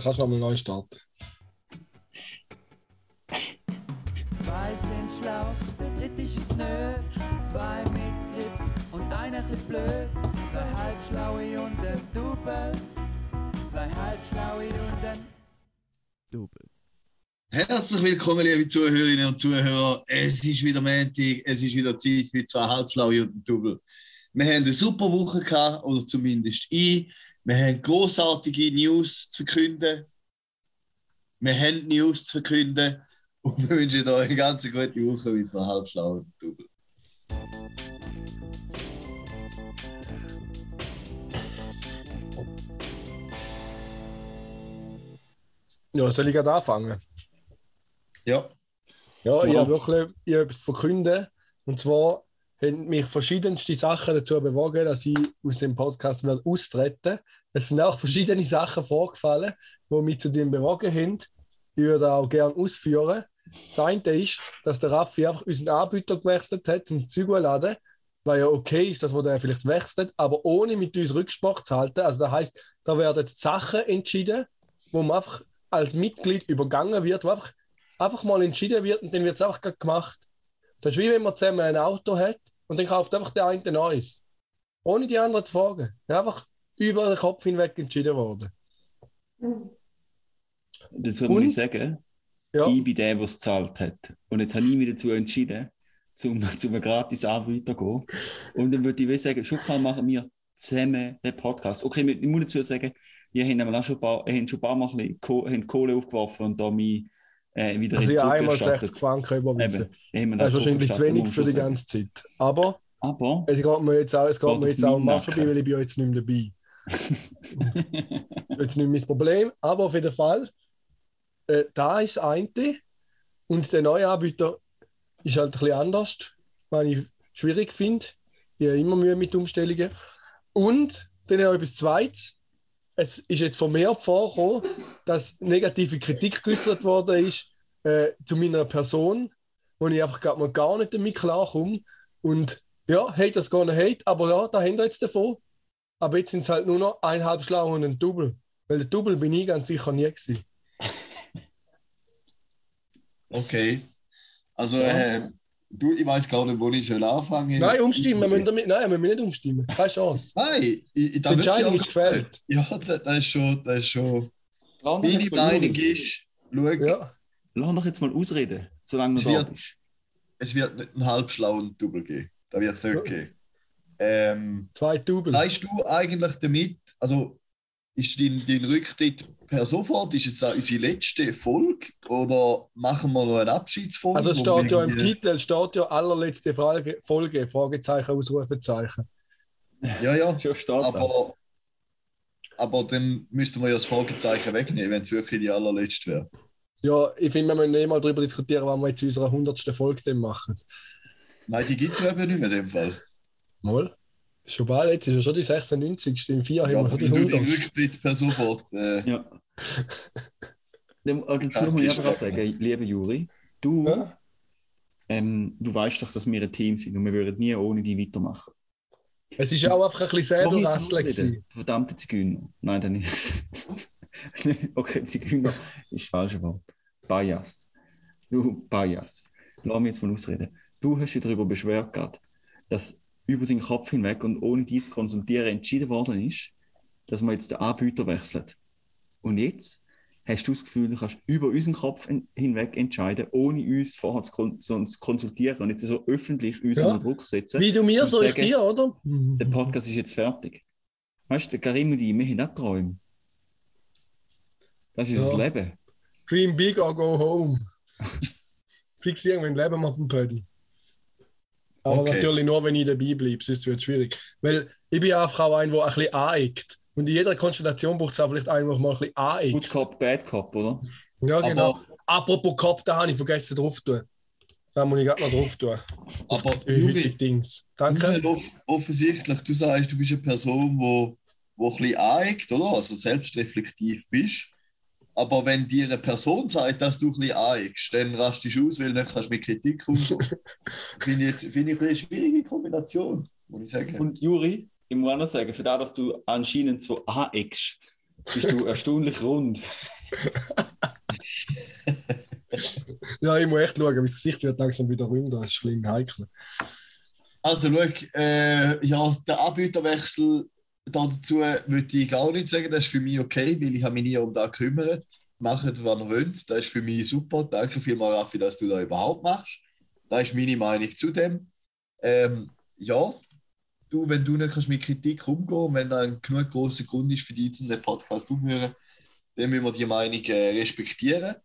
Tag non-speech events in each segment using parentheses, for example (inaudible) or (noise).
Du kannst nochmal neu starten. Zwei sind schlau, der dritte ist es nö. Zwei mit Grips und einer chli blöd. Zwei halbschlaue und ein Double. Zwei halbschlaue und ein Double. Herzlich willkommen, liebe Zuhörerinnen und Zuhörer. Es ist wieder Montag, es ist wieder Zeit für zwei Halbschlaue und ein Double. Wir haben eine super Woche gehabt, oder zumindest ich. Wir haben großartige News zu verkünden. Wir haben News zu verkünden. (laughs) Und wir wünschen euch eine ganz gute Woche mit zwei Halbschlaue und ein Double. Ja, soll ich gerade anfangen? Ja, Ja, ich habe wirklich ich habe etwas zu verkünden. Und zwar haben mich verschiedenste Sachen dazu bewogen, dass ich aus dem Podcast will austreten Es sind auch verschiedene Sachen vorgefallen, die mich zu dem bewogen haben. Ich würde auch gerne ausführen. Das eine ist, dass der Raffi einfach unseren Anbieter gewechselt hat zum Zügelladen, weil ja okay ist, dass man den vielleicht wechselt, aber ohne mit uns Rücksprache zu halten. Also das heißt, da werden Sachen entschieden, wo man einfach als Mitglied übergangen wird, wo einfach, einfach mal entschieden wird und dann wird es einfach gemacht. Das ist wie wenn man zusammen ein Auto hat und dann kauft einfach der eine ein neues. Ohne die anderen zu fragen. Einfach über den Kopf hinweg entschieden worden. Dazu muss Und? ich sagen, Ja, ich bin der, der es gezahlt hat. Und jetzt habe ich mich dazu entschieden, zum, (laughs) zum einen gratis Anbieter zu gehen. Und dann würde ich sagen, schon machen wir zusammen den Podcast. Okay, ich muss dazu sagen, wir haben auch schon ein paar, haben schon ein paar Mal ein bisschen Kohle aufgeworfen und da mich äh, wieder also in ich habe Zug einmal erstattet. 60 Franken überwiesen. Eben, Das ist wahrscheinlich zu wenig für die ganze Zeit. Aber Aber es geht mir jetzt auch, es geht mir jetzt auch mal vorbei, weil ich bin jetzt nicht mehr dabei. (laughs) jetzt nicht mein Problem, aber auf jeden Fall, äh, da ist das eine und der neue Anbieter ist halt ein bisschen anders, was ich schwierig finde. Ich habe immer Mühe mit Umstellungen. Und dann noch etwas Zweites. Es ist jetzt vermehrt vorgekommen, dass negative Kritik geäußert worden ist äh, zu meiner Person, wo ich einfach grad mal gar nicht damit klarkomme. Und ja, hate das gar nicht hate, aber ja, da haben wir jetzt davon. Aber jetzt sind es halt nur noch eineinhalb Schlau und ein Double. Weil der Double bin ich ganz sicher nie gewesen. (laughs) okay. Also, Ja. äh, du, ich weiß gar nicht, wo ich soll anfangen Nein, umstimmen, wir müssen damit, nein, wir müssen nicht umstimmen. Keine Chance. Nein, ich, ich, Die Entscheidung ja- ist gefällt. (laughs) Ja, das, das ist schon, das ist schon. lass doch Meine jetzt mal Meinung ausreden. ist, schau, Ja. Lass doch jetzt mal ausreden, solange Es du da wird- bist. es wird nicht einen halbschlauen Double geben. Da wird es nicht Ja. geben. Ähm, Zwei Double. weißt du eigentlich damit, also ist dein, dein Rücktritt per sofort, ist jetzt auch unsere letzte Folge oder machen wir noch eine Abschiedsfolge? Also es steht ja im Titel, es steht ja allerletzte Folge, Folge Fragezeichen, Ausrufezeichen. Ja, ja, aber, aber dann müssten wir ja das Fragezeichen wegnehmen, wenn es wirklich die allerletzte wäre. Ja, ich finde, wir müssen nicht mal darüber diskutieren, was wir jetzt in unserer 100. Folge dann machen. Nein, die gibt es eben nicht mehr in dem Fall. Mal. Schon bald, jetzt ist ja schon die 96. Im 4 haben Ja, wir aber schon die wenn du den 100. Rücktritt per sofort. Äh, Ja. Äh, Dazu Ja, muss ich einfach sagen, lieber Juri, du, Ja? ähm, du weißt doch, dass wir ein Team sind und wir würden nie ohne dich weitermachen. Es ist auch einfach ein bisschen gewesen. ausreden. Verdammte Zigeuner. Nein, dann nicht. (laughs) okay, Zigeuner ist das falsche Wort. Bias. Du, Bias. Lass mich jetzt mal ausreden. Du hast dich darüber beschwert, gerade, dass über den Kopf hinweg und ohne dich zu konsultieren entschieden worden ist, dass man jetzt den Anbieter wechselt. Und jetzt hast du das Gefühl, du kannst über unseren Kopf hin- hinweg entscheiden, ohne uns vorher zu, konsultieren und jetzt so öffentlich uns Ja. unter Druck setzen. Wie du mir, so ich dir, oder? Der Podcast ist jetzt fertig. Weißt du, Karim und ich, wir haben auch Träume. Das ist Ja. das Leben. Dream big or go home. (laughs) Fix irgendwann leben auf dem Pödi. Aber Okay. natürlich nur, wenn ich dabei bleibe, sonst wird es schwierig. Weil ich bin einfach auch ein, der ein bisschen aneckt. Und in jeder Konstellation braucht es auch vielleicht einen, der mal ein bisschen aneckt. Good Cop, Bad Cop, oder? Ja, genau. aber, Apropos Kopf, da habe ich vergessen drauf zu tun. Da muss ich gerade noch drauf tun. aber Die heutige Dings. Danke. off offensichtlich, du sagst, du bist eine Person, wo, wo ein bisschen aneckt, oder? Also selbstreflektiv bist. Aber wenn dir eine Person sagt, dass du ein bisschen aneckst, dann rastest du aus, weil du nicht kannst mit Kritik umgehen. (laughs) finde ich jetzt finde ich eine schwierige Kombination, muss ich sagen. Und Juri, ich muss auch noch sagen, für das, dass du anscheinend so aneckst, bist du (laughs) erstaunlich rund. (laughs) Ja, ich muss echt schauen, mein Gesicht wird langsam wieder runder, das ist schlimm heikel. Also, schau, äh, ja, der Anbieterwechsel dazu würde ich gar nicht sagen, das ist für mich okay, weil ich habe mich nie um das gekümmert. Macht, was ihr wollt, das ist für mich super. Danke vielmals, Raffi, dass du das überhaupt machst. Das ist meine Meinung zu dem. Ähm, ja, du, wenn du nicht kannst mit Kritik umgehen wenn da ein genug großer Grund ist für dich, zu den Podcast umhören, dann müssen wir die Meinung äh, respektieren.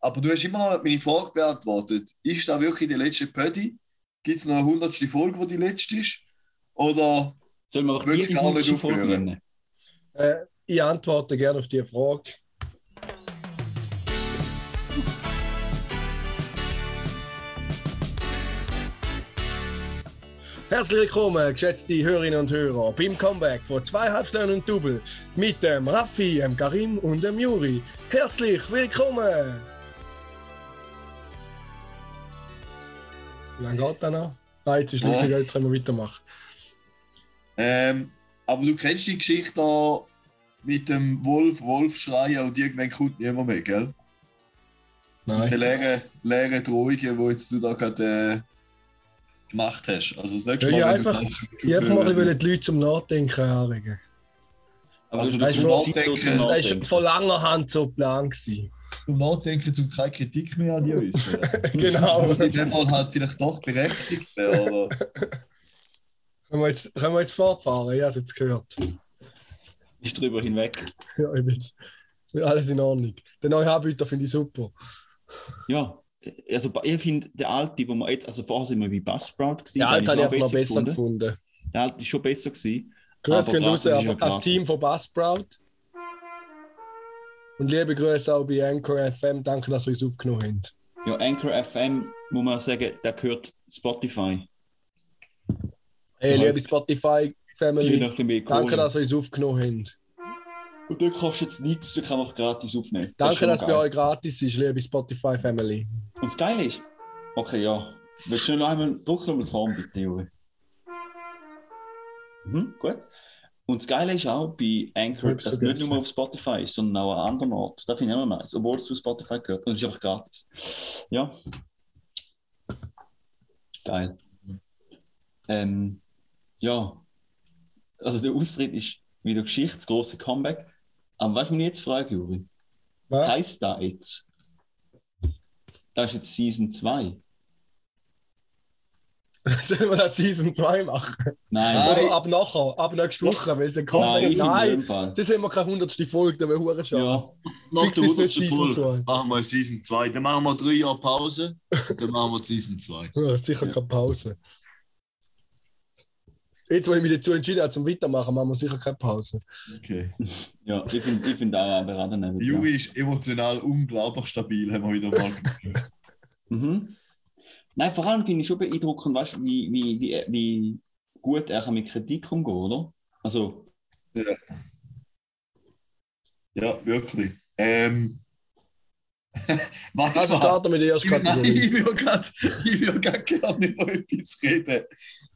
Aber du hast immer noch meine Frage beantwortet. Ist das wirklich die letzte Pödi? Gibt es noch eine hundertste Folge, die die letzte ist? Oder Sollen wir gar nicht hundertste Folge aufhören. nennen? Äh, ich antworte gerne auf die Frage. Herzlich willkommen, geschätzte Hörerinnen und Hörer, beim Comeback von zwei Halbstunden und Double mit dem Raffi, dem Karim und dem Juri. Herzlich willkommen! Wie lange geht das noch? Nein, jetzt ist lustig, jetzt können wir weitermachen. Ähm, aber du kennst die Geschichte da mit dem Wolf, Wolf schreien und irgendwann kommt niemand mehr, gell? Die Nein. leeren, leeren Drohungen, die jetzt du da gerade äh, gemacht hast. Also das nächste Ja, Mal, ja, wenn du einfach- Ich einfach mal die Leute zum Nachdenken anregen. Aber Also schon- zum Das war von langer Hand so geplant. gewesen. zum Nachdenken, um keine Kritik mehr an dir äußern. (laughs) Genau. In dem Fall halt vielleicht doch berechtigt, aber Können wir jetzt, können wir jetzt fortfahren? Ich habe es jetzt gehört. Ist drüber hinweg. (laughs) Ja, ich bin jetzt, alles in Ordnung. Den neuen Anbieter finde ich super. Ja, also ich finde, der alte, wo wir jetzt, also vorher sind wir bei Buzzsprout gewesen, Ja, den Alter, habe ich auch noch besser gefunden. gefunden. Der alte ist schon besser gewesen. Grüße gehen raus aber als. Team von Buzzsprout. Und liebe Grüße auch bei Anchor FM. Danke, dass ihr uns aufgenommen habt. Ja, Anchor FM, muss man sagen, der gehört Spotify. Hey, Das liebe Spotify Family, danke, Kohle. dass ihr uns aufgenommen habt. Und der kostet jetzt nichts, der kann auch gratis aufnehmen. Das Danke, schon dass es bei euch gratis ist, liebe Spotify Family. Und das Geile ist, okay, ja. Willst du noch einmal drücken um das Horn, bitte, Juri? Mhm, gut. Und das Geile ist auch bei Anchor, dass es nicht nur auf Spotify ist, sondern auch an anderen Orten. Das finde ich auch noch nice, obwohl es zu Spotify gehört. Und es ist einfach gratis. Ja. Geil. Ähm, ja. Also der Austritt ist wieder Geschichte, das große Comeback. Aber was ich mich jetzt frage, Juri, Was? heißt da jetzt? Das ist jetzt Season 2. (laughs) Sollen wir das Season 2 machen? Nein, Nein. Oder ab nachher, ab nächste Woche, weil es kommt. nein, ich finde Nein, in dem Fall. das sind wir keine hundertste Folge, da wäre hure schade. Ja, nach Fix der ist nicht 100. Season Folge 2. machen wir Season 2. Dann machen wir drei Jahre Pause und dann machen wir Season 2. (laughs) Ja, sicher keine Pause. Jetzt, wo ich mich dazu entschieden habe, zum Weitermachen, machen wir sicher keine Pause. Okay. ja ich finde ich find auch aber gerade nicht. Juri ist emotional unglaublich stabil, haben wir wieder mal. (laughs) Mhm. Nein, vor allem finde ich schon beeindruckend, weißt, wie, wie, wie, wie gut er kann mit Kritik umgehen oder? Also, Ja, wirklich. Ähm. Du Also was? starten wir Ich, nein, Kategorie. ich will gerade ich grad gerne über etwas reden.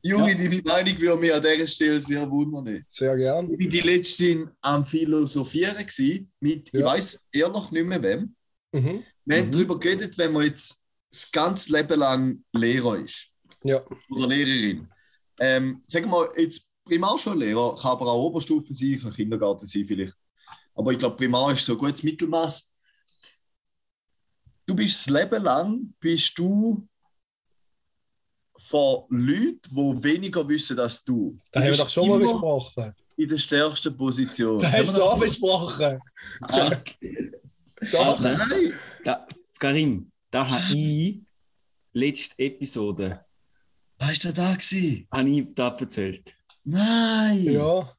Juri, Ja. deine Meinung würde mich an dieser Stelle sehr wundern. Sehr gern. Ich war die letzte am Philosophieren gewesen, mit, ich Ja. weiß ehrlich nicht mehr wem. Mhm. Wir haben Mhm. darüber geredet, wenn man jetzt das ganze Leben lang Lehrer ist Ja. oder Lehrerin. Ähm, sagen wir jetzt Primarschullehrer, kann aber auch Oberstufe sein, kann Kindergarten sein vielleicht. Aber ich glaube, Primar ist so ein gutes Mittelmaß. Du bist das Leben lang, bist du von Leuten, die weniger wissen als du. Da haben wir doch schon mal besprochen. In der stärksten Position. Da hast du auch (laughs) besprochen. ah, Doch. Nein. Nein! da, Karim, da habe ich letzte Episode Was war da? Gewesen? habe ich da erzählt. Nein! Ja.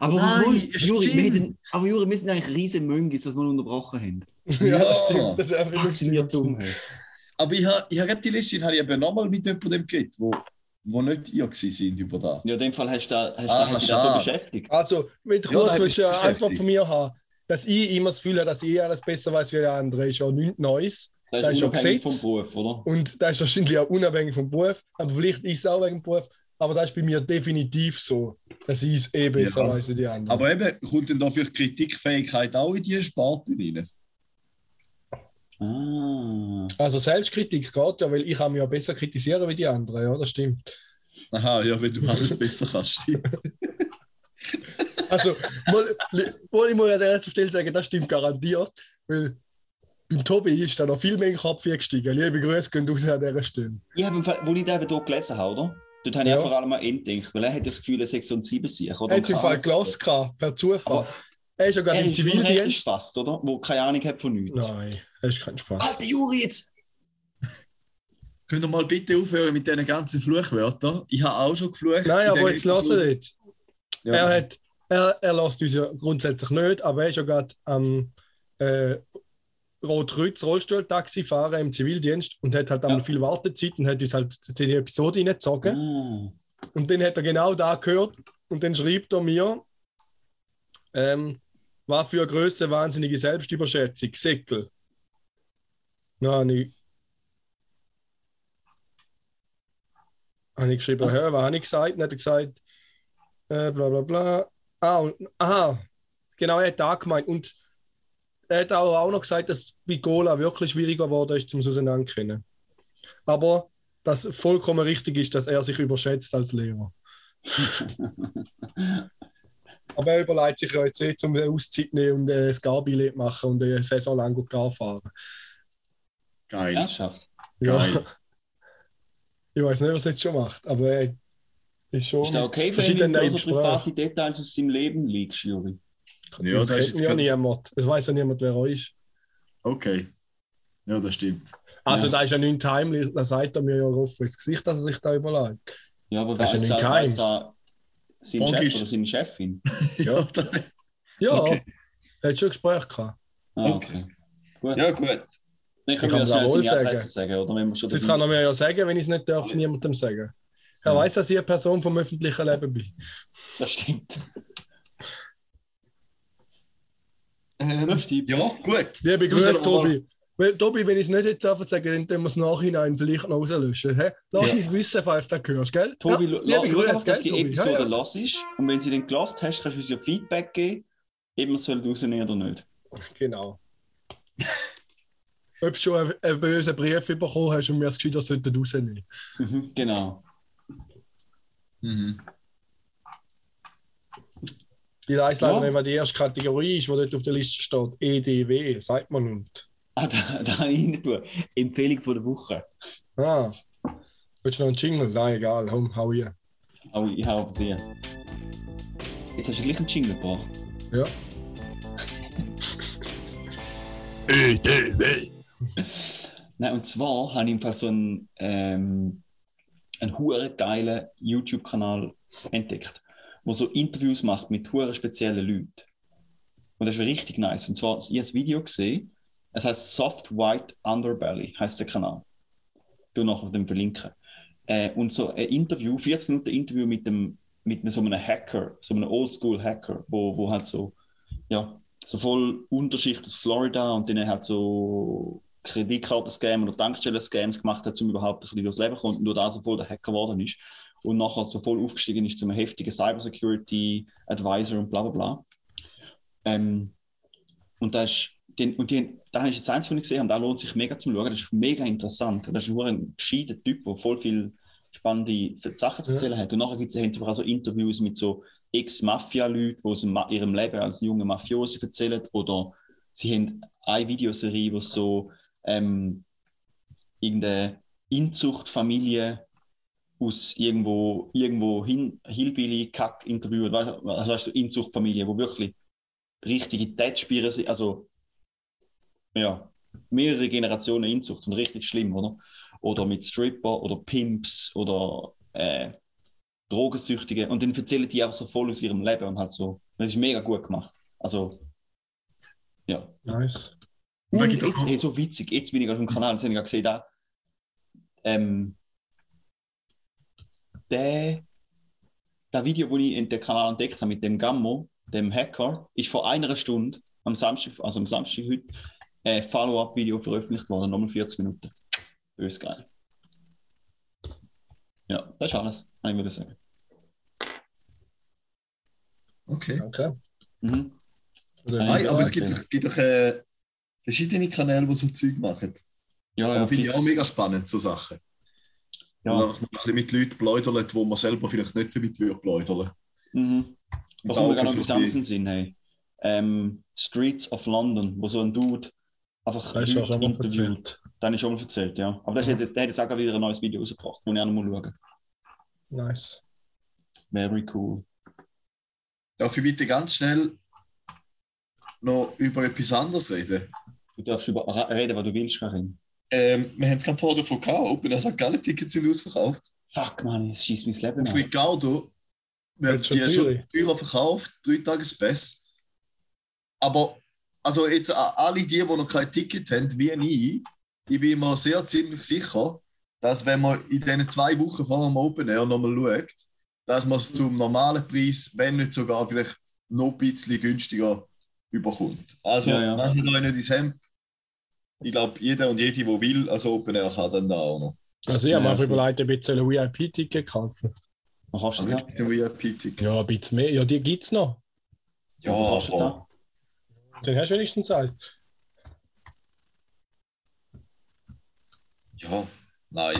Aber Nein, Juri, wir aber Juri, wir sind eigentlich riesen Möngis, dass wir unterbrochen haben. Ja, Ja. stimmt. Das ist einfach lustig. dumm. hey. Aber ich habe ich hab gerade die Liste habe ich eben nochmal mit jemandem geredet, wo, wo nicht ihr gewesen sind über da. Ja, in dem Fall hast du da, hast Ah, da, hast du da so schade. beschäftigt. Also, mit Ja, kurz willst du eine Antwort von mir haben, dass ich immer das Gefühl habe, dass ich alles besser weiß wie der andere, ist ja nichts Neues. Das Das ist ist ja unabhängig vom. Beruf, oder? Und das ist wahrscheinlich auch unabhängig vom Beruf, aber vielleicht ist es auch wegen dem Beruf. aber das ist bei mir definitiv so. dass ich es eh besser Ja. weiß als die anderen. Aber eben, kommt denn da vielleicht Kritikfähigkeit auch in diese Sparte rein? Ah. also Selbstkritik geht ja, weil ich kann mich ja besser kritisieren wie die anderen, ja, das stimmt. Aha, ja, wenn du alles besser kannst, stimmt. (laughs) Also, mal, mal, ich muss an der ersten Stelle sagen, das stimmt garantiert, weil beim Tobi ist da noch viel mehr in den Kopf gestiegen. Liebe Grüße gehen raus an dieser Stelle. Ich habe, im Fall- wo ich den eben hier gelesen habe, oder? Dort habe ich Ja. ja. vor allem an ihn gedacht, weil er hat das Gefühl, er sei so ein 7 sich oder Er hat im ein Fall gelassen, gehabt, per Zufall. Aber er ist ja gerade Er im ist ein Zivildienst. Spaß, oder? Wo keine Ahnung hat von nichts. Nein, das ist kein Spaß. Alter Juri, jetzt! (laughs) Könnt ihr mal bitte aufhören mit diesen ganzen Fluchwörtern? Ich habe auch schon geflucht. Nein, in aber jetzt lassen wir jetzt. Ja. Er, hat, er, er lässt uns ja grundsätzlich nicht, aber er ist ja gerade am äh, Rot-Rütz Rollstuhltaxi fahren im Zivildienst und hat halt Ja. einmal viel Wartezeit und hat uns halt die Episode reingezogen. Ah. Und dann hat er genau da gehört und dann schreibt er mir, ähm, was für eine Größe wahnsinnige Selbstüberschätzung, Säckel. Na, habe ich, geschrieben, Was? hör, was habe ich gesagt? Dann hat er gesagt, äh, bla bla bla. Ah, und, aha, genau, er hat da gemeint. Und er hat auch, auch noch gesagt, dass bei Gola wirklich schwieriger geworden ist, zum Auseinanderkennen. Aber dass vollkommen richtig ist, dass er sich überschätzt als Lehrer. (laughs) Aber er überlegt sich ja jetzt eh, zum Auszeit nehmen und äh, das Gar-Billett machen und eine Saison lang gut Gar fahren. Geil. Ernsthaft? Ja. Geil. Ich weiß nicht, was er jetzt schon macht, aber er ist schon Ist das okay, wenn du so private. Details aus seinem Leben liegst, Juri? Ja, das das kennt ja niemand. Es weiß ja niemand, wer er ist. Okay. Ja, das stimmt. Also, Ja. da ist ja nicht heimlich, da sagt er mir ja offen ins Gesicht, dass er sich da überlegt. Ja, aber Das wer ist ja da, nicht da sein Chef ist- oder seine Chefin? (laughs) Ja, Ja, Okay. er hat schon Gespräch gehabt. Ah, okay. Gut. ja gut. Dann Ich können kann wir es auch sagen. sagen, oder? Wenn wir schon Das kann er mir ja sagen, wenn ich es nicht darf, niemandem sagen. Er Ja. weiß, dass ich eine Person vom öffentlichen Leben bin. Das stimmt. Ähm, Das stimmt. ja, gut. Liebe Grüße, Tobi. Weil, Tobi, wenn ich es nicht jetzt darf sagen, dann tun wir es nachhinein vielleicht noch rauslöschen. Hä? Lass Ja. uns wissen, falls du das hörst, gell? Tobi, ja, liebe einfach, Grüße, dass die? Episode Ja, ja. los ist. Und wenn sie den gelost hast, kannst du uns ja Feedback geben, ob wir es rausnehmen oder nicht. Genau. Ob du schon einen, einen bösen Brief bekommen hast und mir das Gefühl, das sollte rausnehmen. Mhm, genau. Mhm. Ich weiß leider Ja. nicht, was die erste Kategorie ist, die dort auf der Liste steht. EDW, sagt man nicht. Ah, da, da habe ich tun. Empfehlung von der Woche. Ah. Willst du noch einen Jingle? Nein, egal, komm, hau hier. Aber ich habe die. Jetzt hast du gleich einen Jingle gebracht. Ja. (laughs) Nein, und zwar habe ich im Fall so einen, ähm, einen hure geilen YouTube-Kanal entdeckt, wo so Interviews macht mit hure speziellen Leuten. Und das ist richtig nice. Und zwar, ich habe ein Video gesehen, es heißt Soft White Underbelly, heißt der Kanal. Du nachher dem verlinken. Äh, und so ein Interview, 40 Minuten Interview mit dem mit so einem Hacker, so einem Oldschool-Hacker, wo, wo halt so, ja, so voll Unterschicht aus Florida und dann hat so Kreditkarten-Scam oder Tankstellen-Scams gemacht hat, um überhaupt ein bisschen durchs Leben zu kommen und nur da so voll der Hacker geworden ist und nachher so voll aufgestiegen ist zum heftigen Cybersecurity-Advisor und bla bla bla. Ähm, und da ist, den, und die, da habe ich jetzt eins von gesehen und da lohnt sich mega zum Schauen. Das ist mega interessant. Das ist nur ein gescheiter Typ, der voll viel spannende Sachen zu Ja. erzählen hat. Und nachher gibt es haben sie auch so Interviews mit so Ex-Mafia-Leuten, die aus Ma- ihrem Leben als junge Mafiosi erzählen. Oder sie haben eine Videoserie, wo so ähm, irgendeine Inzuchtfamilie aus irgendwo, irgendwo hin, Hillbilly-Kack interviewt. Weißt also weißt du, Inzuchtfamilie, wo wirklich richtige Tätspieler sind. Also, ja, mehrere Generationen Inzucht und richtig schlimm, oder? Oder mit Stripper oder Pimps oder äh, Drogensüchtige. Und dann erzählen die einfach so voll aus ihrem Leben und halt so. Das ist mega gut gemacht. Also, ja. Nice. Und jetzt, hey, so witzig, jetzt bin ich auf dem Kanal, jetzt habe ich gerade gesehen, da, ähm, der, das Video, das ich in den Kanal entdeckt habe mit dem Gammo, dem Hacker, ist vor einer Stunde am Samstag, also am Samstag heute, ein Follow-up-Video veröffentlicht worden, nochmal 40 Minuten. Bös geil. Ja, das ist alles, ich würde sagen. Okay. Danke. Mhm. Nein, aber es okay. gibt doch, gibt doch äh, verschiedene Kanäle, die so Zeug machen. Ja, Ja, ja, finde ich auch mega spannend, so Sachen. Ja. Und einfach mal ein bisschen mit Leuten bläudern, wo man selber vielleicht nicht damit würde bläudern. Mhm. Da mir auch gerade noch die- den Sinn. Hey. Ähm, Streets of London, wo so ein Dude einfach Das auch Leute schon mal interviewt. habe ich schon mal erzählt, ja. Aber das ist jetzt, der hat jetzt auch wieder ein neues Video rausgebracht, muss ich auch noch mal schauen. Nice. Very cool. Darf ich bitte ganz schnell noch über etwas anderes reden? Du darfst über reden, was du willst, Karin. Ähm, wir haben es gerade vorher davon gehabt, Open Air St. Gallen Tickets sind ausverkauft. Fuck, Mann, es schießt mein Leben Auf an. Ricardo wird Wird schon die schon teurer. teurer verkauft, drei Tagespass. Aber also jetzt alle die, die noch kein Ticket haben, wie ich, ich bin mir sehr ziemlich sicher, dass wenn man in diesen zwei Wochen vor dem Open Air nochmal schaut, dass man es zum normalen Preis, wenn nicht sogar vielleicht noch ein bisschen günstiger überkommt. Also, Ja, ja. macht euch nicht ins Hemd. Ich glaube, jeder und jede, der will, als Open Air kann dann da auch noch. Also ich habe Ja, mir einfach überlegt, ob ich ein VIP-Ticket kaufen Was kannst du Also da? mit dem VIP-Ticket. Ja, ein bisschen mehr. Ja, die gibt es noch. Ja, aber- Dann hast du wenigstens eins. Ja, nein.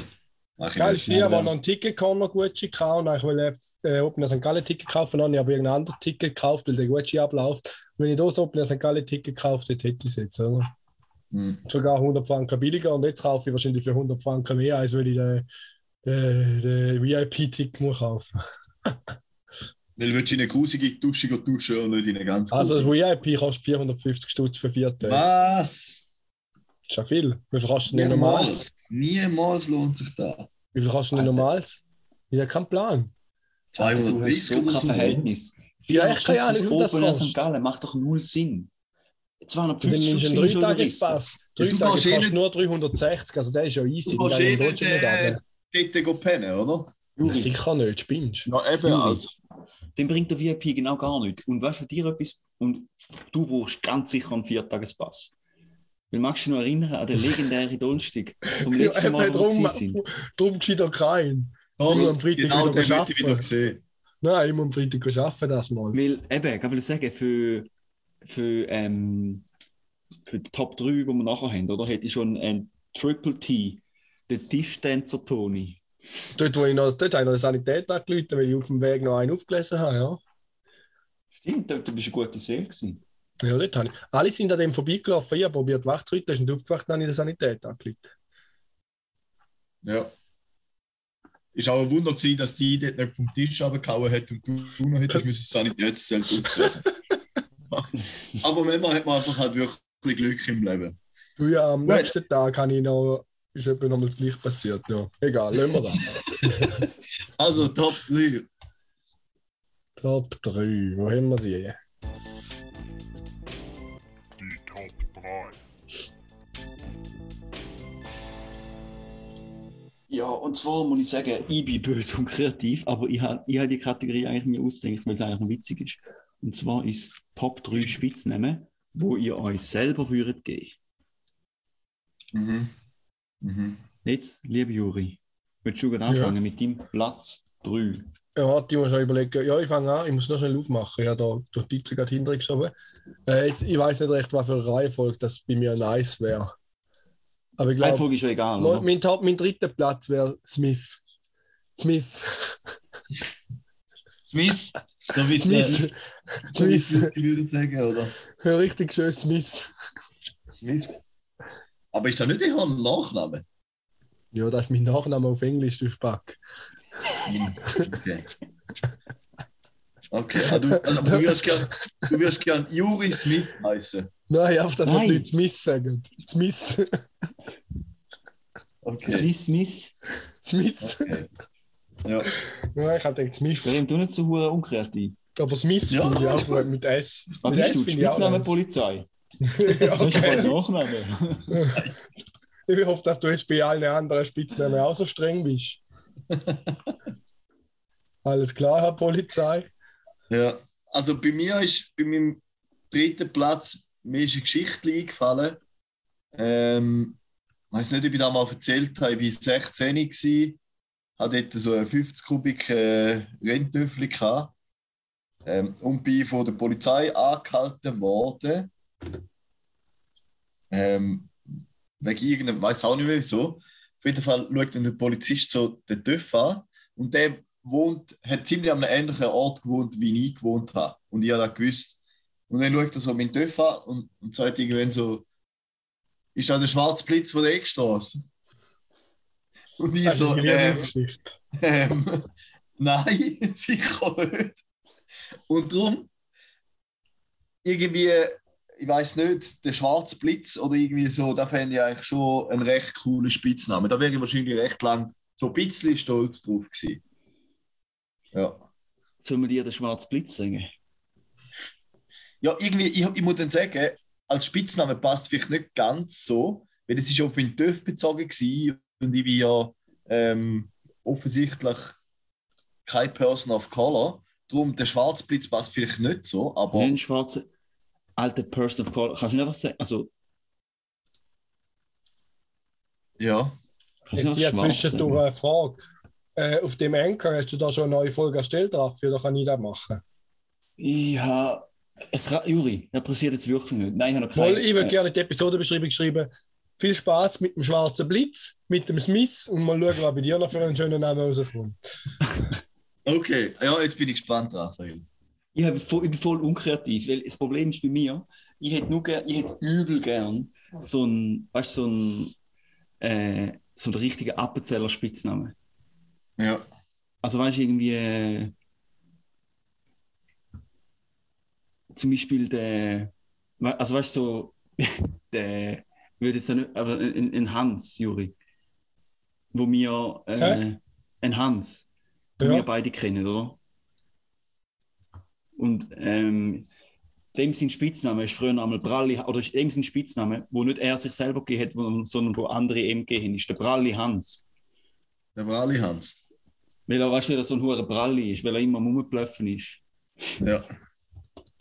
Mach ich Geil, nicht. ich habe noch ein Ticket corner Gucci gekauft und ich will jetzt äh, Open St. Gallen Ticket kaufen, dann habe ich aber irgendein anderes Ticket gekauft, weil der Gucci abläuft. Und wenn ich das Open St. Gallen Ticket gekauft hätte, hätte ich es jetzt. Oder? Hm. Sogar 100 Franken billiger und jetzt kaufe ich wahrscheinlich für 100 Franken mehr, als wenn ich den, den, den VIP-Ticket muss kaufen. (laughs) Weil willst du in eine grusige Dusche duschen und nicht in eine ganz Also das. VIP kostet 450 Stutz für vier Tage. Was? Das ist ja viel. Wie viel kostet denn normals? Niemals. Niemals lohnt sich das. Wie viel kostet denn normals? Ich habe keinen Plan. Du hast 230 so oder kein so. Verhältnis. Ja, 400 ich Ahnung, Stutz wie das Open Air kostet. St. Gallen macht doch null Sinn. Und dann 250 nimmst du einen. Dreitagespass. Ja, Drei du Tage kannst nicht- nur 360, also der ist ja easy. Du kannst kann eh nicht äh, dort gehen pennen, oder? Ja, sicher nicht, spinnst du? Ja, eben. Juri. Also. Den bringt der VIP genau gar nicht. Und weißt du, für dir etwas, und du brauchst ganz sicher einen Viertagespass. Weil magst du dich noch erinnern an den legendären (laughs) Donnerstag vom Ja, letzten Mal, eben, wo wir sind? drum gescheiter kein. Oh, Ich am Freitag genau wieder wieder sehen. Nein, ich muss am Freitag arbeiten, das mal. Weil, eben, ich will sagen, für, für, ähm, für die Top 3, die wir nachher haben, oder, hätte ich schon ein Triple T, den Tischtänzer Toni. Dort, wo ich noch, dort habe ich noch eine Sanität angerufen, weil ich auf dem Weg noch einen aufgelesen habe. Ja, Stimmt, du bist eine gute Seele gewesen. ja dort habe ich. Alle sind an dem vorbeigelaufen. Ich habe probiert, wach zu rütteln, ist nicht aufgewacht, dann habe ich in der Sanität angerufen. Ja. Ist auch ein Wunder gewesen, dass die dort nicht vom Tisch runtergehauen hat und du noch hättest (laughs) müssen das Sanitätszelt aussuchen. Aber manchmal hat man einfach halt wirklich Glück im Leben. Du, ja, am Gut. nächsten Tag habe ich noch, ist etwa noch mal das Gleiche passiert. Ja. Egal, lassen wir das. (laughs) Also, Top 3. Top 3, wo haben wir sie? Die Top 3. Ja, und zwar muss ich sagen, ich bin böse und kreativ, aber ich habe ich hab die Kategorie eigentlich mir ausgedacht, weil es eigentlich noch witzig ist. Und zwar ist Top 3 Spitznamen, wo ihr euch selber würdet geben. Mhm. Mhm. Jetzt, liebe Juri, willst du gerade anfangen mit deinem Platz 3? Ja, warte, ich muss schon überlegen. Ja, ich fange an, ich muss noch schnell aufmachen. Ich habe da die Notizen gerade hinter geschoben. Äh, jetzt, ich weiß nicht recht, was für eine Reihenfolge das bei mir nice wäre. Aber ich glaube, Reihenfolge ist ja egal, mein, oder? mein, Top, mein dritter Platz wäre Smith. Smith. Smith. Smith. Smith. ich würde sagen, oder? Ja, richtig schön Smith. Smith. Aber ist das nicht ein Nachname? Ja, das ist mein Nachname auf Englisch, du Spack. Okay. Okay, ah, du, also, du wirst gern, du gern Juri Smith heißen. Nein, wir Nein. die Leute Smith sagen. Smith. Okay. Smith, Smith. Smith. okay. Ja. Nein, ich habe gedacht Smith. Warum du nicht so unkreativ? Aber Smith Ja. finde ich auch gut mit S. Was mit bist du? S auch Spitzname. Polizei. (laughs) ja, Das okay. Nachname. (laughs) Ich hoffe, dass du jetzt bei allen anderen Spitznamen auch so streng bist. (laughs) Alles klar, Herr Polizei. ja. Also bei mir ist bei meinem dritten Platz mir ist eine Geschichte eingefallen. Ähm, ich weiß nicht, ob ich das mal erzählt habe. Ich war 16 gewesen hatte dort so einen 50 Kubik äh, Renntöffel gehabt ähm, und bin von der Polizei angehalten worden. Ähm, wegen irgendeinem, weiß auch nicht mehr wieso. Auf jeden Fall schaut dann der Polizist so den TÜV an und der wohnt, hat ziemlich an einem ähnlichen Ort gewohnt, wie ich gewohnt habe. Und ich habe das gewusst. Und dann schaut er so meinen TÜV an und, und sagt irgendwann so, ist das der schwarze Blitz von der Eckstraße? Und ich Das so, ähm, ähm, (laughs) nein, (laughs) sicher nicht. Und darum, irgendwie, ich weiß nicht, der schwarze Blitz oder irgendwie so, da fände ich eigentlich schon einen recht coolen Spitznamen. Da wäre ich wahrscheinlich recht lang so ein bisschen stolz drauf gewesen. Ja. Sollen wir dir den schwarzen Blitz sagen? Ja, irgendwie, ich, ich muss dann sagen, als Spitzname passt es vielleicht nicht ganz so, weil es ist auf meinen TÜV bezogen war und ich bin ja ähm, offensichtlich kein Person of Color. Darum, der Schwarzblitz passt vielleicht nicht so, aber Ein schwarzer alter Person of Color. Kannst du nicht was sagen? Also, ja. Jetzt hier zwischendurch eine Frage. Äh, auf dem Anchor hast du da schon eine neue Folge erstellt, Raffi, oder kann ich das machen? Ja, es, Juri, das passiert jetzt wirklich nicht. Nein, ich habe noch keine. Mal, ich würde äh, gerne die Episodenbeschreibung schreiben. Viel Spaß mit dem schwarzen Blitz, mit dem Smith und mal schauen, was bei dir noch für einen schönen Namen rauskommt. (laughs) Okay, ja, jetzt bin ich gespannt, Raphael. ich, habe voll, ich bin voll unkreativ, weil das Problem ist bei mir, ich hätte nur gern, ich hätte übel gern so ein, weißt du, so ein, äh, so einen richtigen Appenzeller Spitznamen. Ja. Also weißt du, irgendwie äh, zum Beispiel der, also weißt du, so, (laughs) der würde jetzt ja nicht, aber ein, ein Hans, Juri, wo wir, äh, Hä? ein Hans, Ja. wir beide kennen, oder? Und ähm, dem sein Spitzname ist früher einmal Bralli, oder ist dem sein Spitzname, wo nicht er sich selber gegeben hat, sondern wo andere ihm gegeben haben, ist der Bralli Hans. Der Brali Hans. Weil er, weißt weil er so ein hoher Bralli ist, weil er immer am Rumblöffen ist. Ja.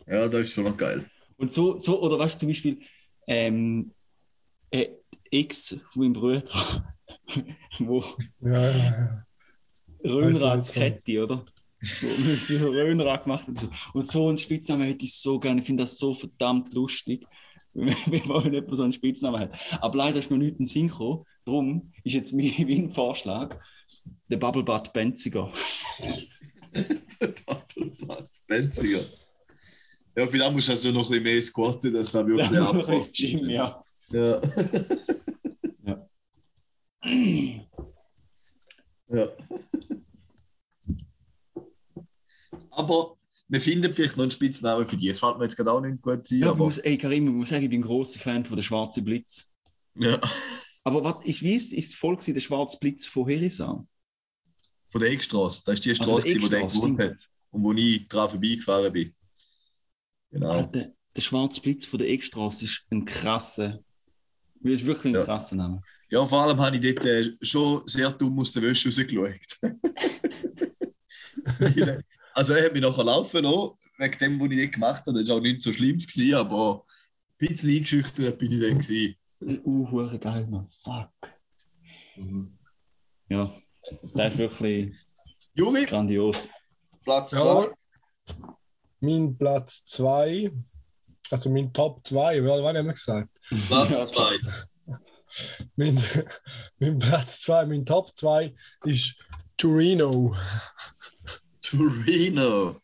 Ja, das ist schon noch geil. Und so, so oder weißt du, zum Beispiel, ähm, äh, Ex von meinem Bruder, (laughs) wo Ja, ja, ja. Röhnradskette, oder? Wo wir so ein Röhnrad gemacht und so. Und so einen Spitznamen hätte ich so gerne. Ich finde das so verdammt lustig, (laughs) wenn man jemand so einen Spitznamen hat. Aber leider ist mir nicht in den Sinn gekommen. Darum ist jetzt mein, (laughs) mein Vorschlag der Bubblebutt Benziger. Benziger. Ja, vielleicht musst du also noch ein bisschen mehr squatten, dass da wirklich (laughs) noch abkommt. ins Gym, ja. Ja. Ja. ja. Aber wir finden vielleicht noch einen Spitznamen für die. Es fällt mir jetzt gerade auch nicht gut sein, Ja, ich aber muss, ey, Karim, ich muss sagen, ich bin ein großer Fan von der Schwarze Blitz. ja. Aber was ich weiß, ist voll gewesen, der Schwarze Blitz von Herisau. von der Eckstraße. Das ist die von Straße, der wo der gewohnt hat und wo ich dran vorbeigefahren bin. Genau. Alter, der Schwarze Blitz von der Eckstraße ist ein krasser, ist wirklich ein Ja. krasser Name. Ja, vor allem habe ich dort äh, schon sehr dumm aus der Wäsche rausgeschaut. (laughs) (laughs) Weil, also er hat mich nachher laufen lassen, wegen dem, was ich nicht gemacht habe. Das war auch nicht so schlimm, gewesen, aber ein bisschen eingeschüchtert bin ich dann. Gewesen. Uh, hure geil, Mann. Fuck. Ja, das ist wirklich Juri, grandios. Platz Ja, 2. mein Platz 2, also mein Top 2, was haben wir gesagt? Platz 2. Mein, (laughs) mein Platz 2, mein Top 2 ist Torino. Torino.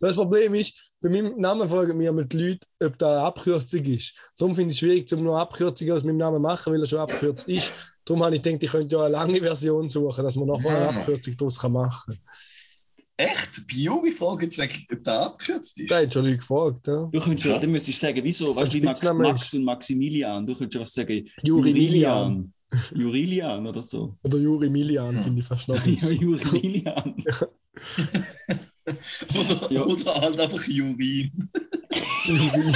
Das Problem ist, bei meinem Namen fragen mir immer die Leute, ob da eine Abkürzung ist. Darum finde ich es schwierig, um noch Abkürzungen aus meinem Namen zu machen, weil er schon abgekürzt ist. Darum habe ich gedacht, ich könnte ja eine lange Version suchen, dass man nachher eine. Abkürzung daraus machen kann. Echt? Bei Juri fragen jetzt ob der abgekürzt ist? Da hat schon Leute gefragt. Ja. Du könntest ja, dann müsstest du sagen, wieso, weißt du, wie Max, Max und Maximilian, du könntest einfach sagen, Jurimilian. Jurilian oder so. Oder Juri Milian finde ich fast noch (laughs) Ja, besser. Oder, Ja. (laughs) oder halt einfach Jurin. Juri.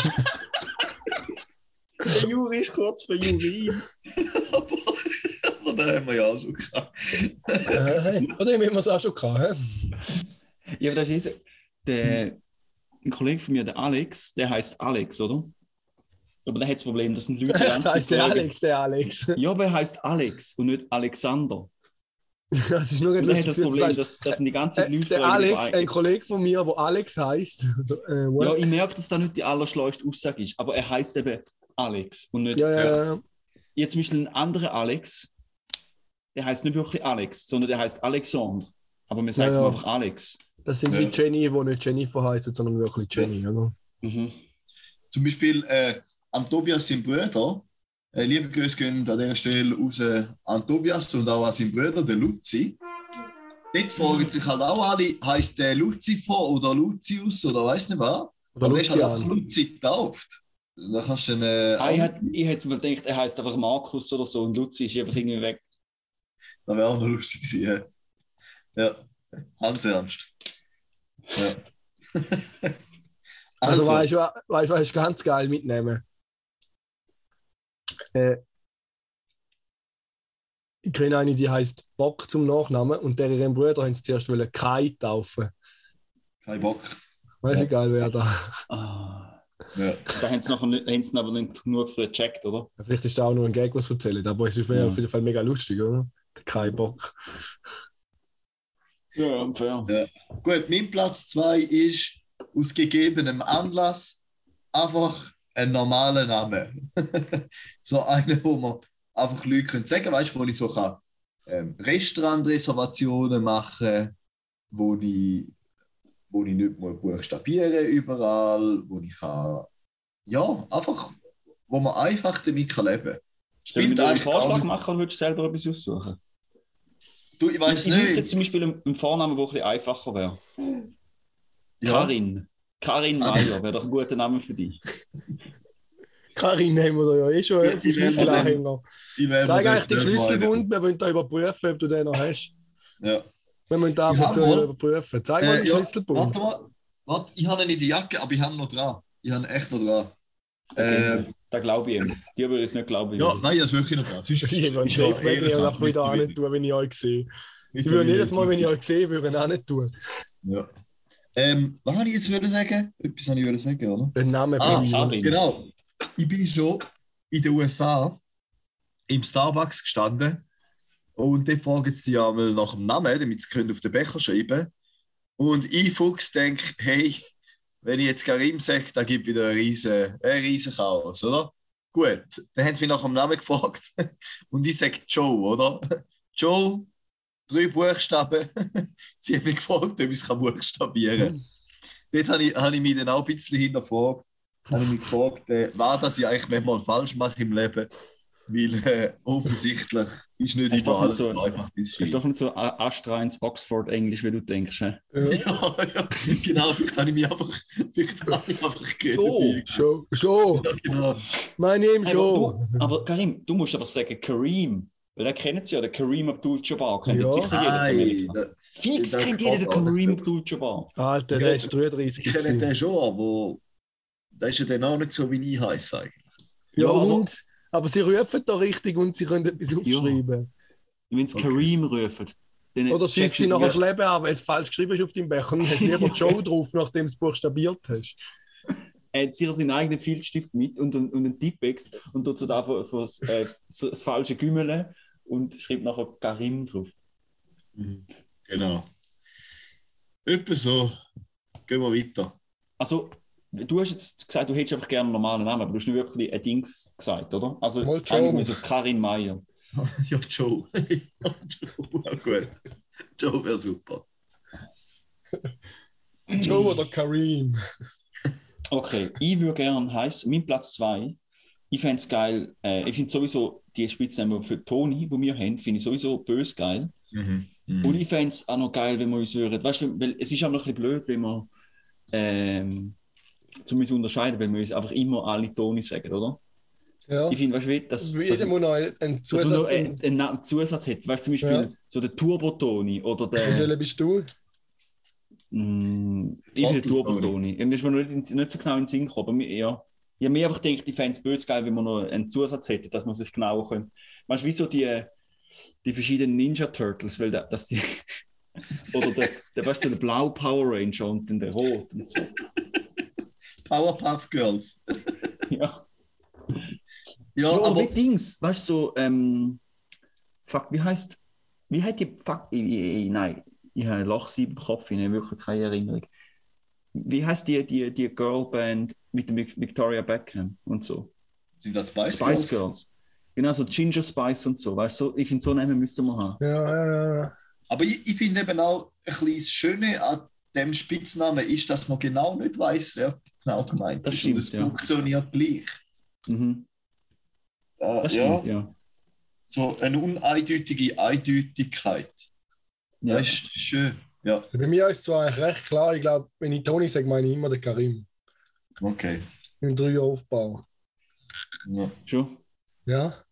Der Juri ist kurz für Jurin. aber, aber (laughs) den haben wir ja auch schon gehabt. Äh, Oder haben wir es auch schon gehabt? Ja, aber das ist jetzt, der, ein Kollege von mir, der Alex, der heißt Alex, oder? Aber der hat das Problem, dass sind Leute die (laughs) ist der Alex, der Alex. Ja, aber er heißt Alex und nicht Alexander. (laughs) Das ist nur nicht lustig, das Problem, sagst. dass, dass die ganze Äh, Leute der Alex, ein Kollege von mir, der Alex heißt. (laughs) Äh? Ja, ich merke, dass das nicht die allerschleuste Aussage ist, aber er heißt eben Alex und nicht. ja, ja, ja. Jetzt zum Beispiel ein anderer Alex, der heißt nicht wirklich Alex, sondern der heißt Alexandre. Aber man sagt Ja, einfach Alex. Das sind Ja. die Jenny, die nicht Jennifer heißen, sondern wirklich Jenny. Oder? Mhm. Zum Beispiel äh, am Tobias, sein Bruder. Äh, liebe Grüße gehen an dieser Stelle raus an Tobias und auch an seinen Bruder, der Luzi. Dort fragen sich halt auch alle, heißt der Lucifer oder Lucius oder weiß nicht was. Oder Aber der ist halt einfach. Luzi getauft. Da kannst du dann. Äh, Ah, ich hätte mal gedacht, er heißt einfach Markus oder so und Luzi ist einfach irgendwie weg. Das wäre auch noch lustig gewesen. Ja, ja. Hans Ernst. Ja. (laughs) Also, weißt du, weißt, du, was ich ganz geil mitnehmen? Äh, ich kenne eine, die heißt Bock zum Nachnamen und der ihren Bruder haben sie zuerst wollen Kai taufen. kein Bock. Weißt du, Ja. geil wer da? Ah. Ja. Da haben sie, nachher nicht, haben sie aber nicht genug gecheckt, oder? Vielleicht ist da auch nur ein Gag, was erzählt, aber es ist Ja. auf jeden Fall mega lustig, oder? Der Kai Bock. Ja, fair. Gut, mein Platz 2 ist aus gegebenem Anlass einfach ein normaler Name. (laughs) so einer, wo man einfach Leute können sagen weißt du, wo ich so kann, ähm, Restaurantreservationen machen wo ich, wo ich nicht mal buchstabieren überall, wo ich kann, ja, einfach, wo man einfach damit kann leben kann. Dir einen Vorschlag nicht- machen oder willst du selber etwas aussuchen? Du, ich weiß ich wüsste jetzt nicht. zum Beispiel einen, einen Vornamen, der ein bisschen einfacher wäre. Ja, Karin. Karin Meyer wäre doch ein guter Name für dich. Karin haben wir da ja eh schon Ja, die Schlüsselanhänger. mir eigentlich den Schlüsselbund, wir wollen da überprüfen, ob du den noch hast. Ja. Wir müssen da ab und überprüfen. Zeig mal Äh, den ja, Schlüsselbund. Warte mal, warte, ich habe ihn in die Jacke, aber ich habe ihn noch dran. Ich habe ihn echt noch dran. Äh, Da glaube ich ihm. Die würde ich es nicht glauben. ja, nein, das ist wirklich noch dran. Sonst (laughs) Ich ist ja Safe weg, ich auch wieder auch nicht tun, wenn ich euch sehe. Ich würde jedes Mal, wenn ich euch sehe, würde ich ihn auch nicht tun. Ja. Ähm, was habe ich jetzt wollen sagen? Etwas habe ich wollen sagen, oder? Den Namen Ah. Karin. Genau. Ich bin schon in den USA im Starbucks gestanden und die fragen jetzt die einmal nach dem Namen, damit sie können auf den Becher schreiben Und ich, Fuchs, denke, hey, wenn ich jetzt Karim sage, dann gibt wieder ein riesen, ein riesen Chaos, oder? Gut, dann haben sie mich nach dem Namen gefragt (laughs) und ich sage Joe, oder? Joe, drei Buchstaben. (laughs) sie haben mich gefragt, ob ich es buchstabieren kann. Dort habe ich, habe ich mich dann auch ein bisschen hinterfragt. Habe ich mich gefragt, äh, was das ich eigentlich manchmal falsch mache im Leben. Weil äh, offensichtlich ist nicht doch alles so- bis ist doch nicht so astreins Oxford-Englisch, wie du denkst. He? Ja. (laughs) Ja, ja, genau, vielleicht habe ich mich einfach, vielleicht habe ich einfach geredet. So. Schon, schon. Ja, genau. Mein Name schon. aber Karim, du musst einfach sagen Kareem. Weil der kennt sie ja, der Kareem Abdul-Jabbar. Kennt Ja. jetzt sicher jeder da- Fix das kennt jeder den Kareem. Abdul-Jabbar. Alter, der ist 33. ich kenne den schon, aber der ist ja dann auch nicht so, wie ich heiße eigentlich. Ja, Ja, aber- und? Aber sie rufen da richtig und sie können etwas aufschreiben. Wenn sie Okay. Kareem rufen, dann Oder schießt sie nachher das Leben an, wenn es falsch geschrieben ist auf deinem Becher und hat lieber Joe drauf, nachdem du es buchstabiert hast. (laughs) Er hat sicher seinen eigenen Filzstift mit und, und, und einen Tippex und tut so da für, für das, äh, das, das falsche Gümmel und schreibt nachher Karim drauf. Genau. Etwa so. Gehen wir weiter. Also, du hast jetzt gesagt, du hättest einfach gerne einen normalen Namen, aber du hast nicht wirklich ein Dings gesagt, oder? Also, Mal Joe. eigentlich so Karin Meyer. (laughs) Ja, Joe. (laughs) ja, Joe, ja, gut. Joe wäre super. Joe oder Kareem? Okay, ich würde gerne heißen, mein Platz 2, ich fände es geil, äh, ich finde sowieso die Spitznamen für Toni, die wir haben, finde ich sowieso bös geil. Mhm. Und ich fände es auch noch geil, wenn wir uns würden, weißt du, weil es ist auch noch ein bisschen blöd, wenn wir ähm, zum uns unterscheiden, weil wir uns einfach immer alle Toni sagen, oder? Ja. Ich finde, weißt du, dass, jeder muss noch einen dass man noch Zusatz. einen, einen Na- Zusatz hat, weißt du, zum Beispiel Ja. so der Turbo-Toni oder der. Welcher bist du? Mm, ich bin der Turbo-Toni. Ich bin mir nicht, nicht so genau in den Sinn gekommen, aber ja. Ich habe mir einfach gedacht, fände es böse geil, wenn man noch einen Zusatz hätte, dass man sich genauer könnte. Weißt du, wie so die, die verschiedenen Ninja Turtles, weil da, dass die. (laughs) oder der, der, weißt du, der blaue Power Ranger und dann der rot und so. Powerpuff Girls. (laughs) Ja. Ja, Ja, aber Dings, weißt du, so, ähm, fuck, wie heißt wie hat die Fuck. Ich, ich, nein, ich habe ein Lochsieb im Kopf, ich habe wirklich keine Erinnerung. Wie heißt die, die, die Girlband mit dem Vic- Victoria Beckham und so? Sind das Spice, Spice Girls? Girls. Genau, so Ginger Spice und so. Weißt du, ich finde, so einen müssten wir haben. Ja, ja, ja. Aber ich, ich finde eben auch ein bisschen das Schöne an dem Spitznamen ist, dass man genau nicht weiß, wer genau gemeint Das ist. stimmt, Und es ja. funktioniert gleich. Mhm. Äh, Das ja, stimmt, ja. so eine uneindeutige Eindeutigkeit. ja. Das ist schön. Ja, Bei mir ist es zwar eigentlich recht klar, ich glaube, wenn ich Toni sage, meine ich immer den Karim. Okay. Im Dreieraufbau. Ja. Schon? Ja,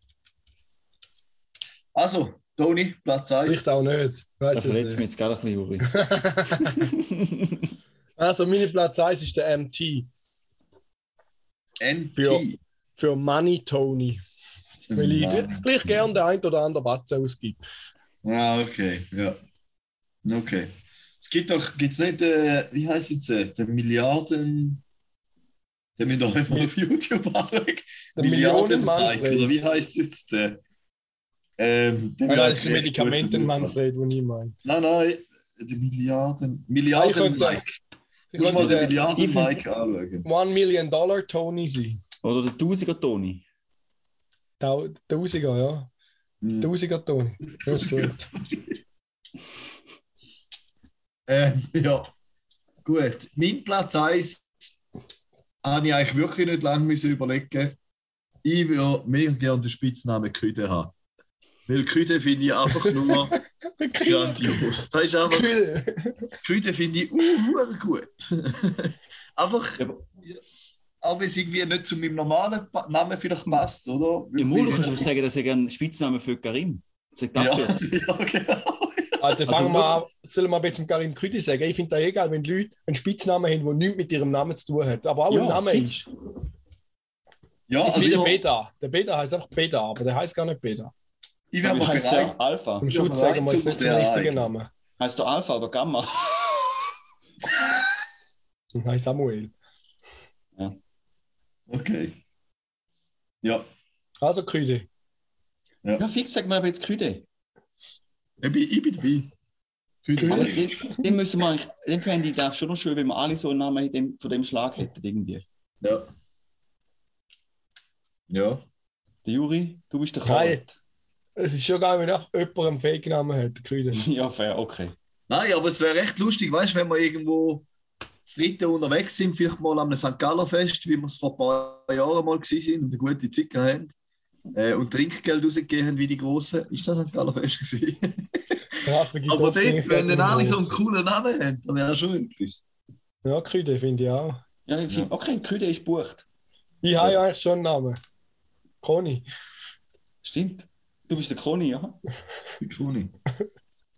Also, Toni, Platz 1. vielleicht auch nicht. Ich Da Weiss es verletzt mich jetzt gerade ein bisschen, Juri. (laughs) Also, meine Platz 1 ist der MT NT. Ja. für Money Tony. Weil ich gl- gleich gerne den ein oder anderen Batzen ausgibt. Ah, okay, ja. Okay. Es gibt doch, gibt es nicht, äh, wie heißt es jetzt, der Milliarden. Der müssen doch einmal auf YouTube. Der Milliarden Mike, oder Manfred. wie heißt es jetzt? äh? Ähm, der mir nein, das ist Medikamenten. Manfred, den ich meine. Nein, nein, der Milliarden. Ich Milliarden Mike. Ich Muss mal den den Milliarden Mike anschauen. One Million Dollar Tony sein. Oder der Tausiger Toni. Tau- Tausiger, ja. Hm. Tausiger Tony. (laughs) Ähm, ja, gut. Mein Platz 1 habe ich eigentlich wirklich nicht lange müssen überlegen. Ich würde mehr gerne den Spitznamen Küde haben. Weil Küde finde ich einfach nur (laughs) grandios. Das ist einfach, Küde finde ich uh, gut. (laughs) einfach, Ja, aber- auch wenn es irgendwie nicht zu meinem normalen Pa- Namen vielleicht passt, oder? Im Mund kannst du einfach sagen, dass er gerne Spitznamen für Karim. Sag das Ja, jetzt. (laughs) ja, genau. Alter, Also fangen wir an. Sollen wir ein bisschen Karim Küdi sagen? Ich finde das egal, wenn die Leute einen Spitznamen haben, der nichts mit ihrem Namen zu tun hat. Aber auch ein Ja, Name fix. ist. Ja, Das ist wie der also, Beta. Der Beta heißt einfach Beta, aber der heißt gar nicht Beta. ich wäre Wie mal heißt bereit. Alpha. Zum Ja, Schutz sagen wir jetzt nicht den der richtigen. Namen. Heißt der Alpha oder Gamma? (laughs) Nein, Samuel. Okay. Ja, Also Küdi. Ja, fix, sag mal aber jetzt Küde. Ich bin, ich bin dabei. Den, den müssen wir den fände ich schon noch schön, wenn wir alle so einen Namen dem, von dem Schlag hätten irgendwie. Ja. Ja. Der Juri, du bist der. Kalt. Es ist schon geil, wenn auch jemand einen Fake-Namen hat, Küdi. (laughs) Ja, fair, okay. Nein, aber es wäre recht lustig, weißt du, wenn wir irgendwo das dritte unterwegs sind, vielleicht mal am St. Galler Fest, wie wir es vor ein paar Jahren mal gewesen sind und eine gute Zeit gehabt haben. Äh, und Trinkgeld rausgegeben haben wie die Großen. Ist das St. Galler Fest gewesen? (laughs) Aber dort, wenn dann alle so einen coolen Namen haben, dann wäre schon etwas. Ja, Küdi finde ich auch. Ja, ich find, okay, Küde ist bucht. Ich habe ja eigentlich schon einen Namen. Conny. Stimmt. Du bist der Koni, ja? Cool.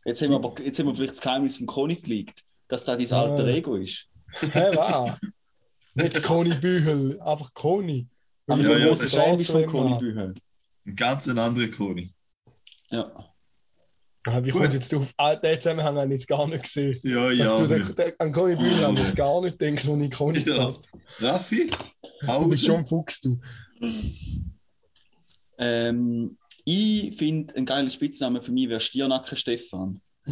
Jetzt haben wir aber jetzt haben wir vielleicht das Geheimnis vom Koni gelegt, dass das dein alter Ah. Ego ist. Hä, was? Nicht Conny Bühel, einfach Conny. Aber ich so ja, ein ja, großer das bist zu von habe. Bühel. Ein ganz anderer Koni. Ja. Ah, Wie Gut. kommt jetzt auf? Ah, den Zusammenhang habe ich jetzt gar nicht gesehen. Ja, Dass ja. du den, an Conny Bühel habe ich jetzt gar nicht gedacht, als ich Conny Ja. gesagt. Raffi? Du bist schon ein Fuchs, du. Ähm, ich finde, ein geiler Spitzname für mich wäre Stiernacken Stefan. (laughs)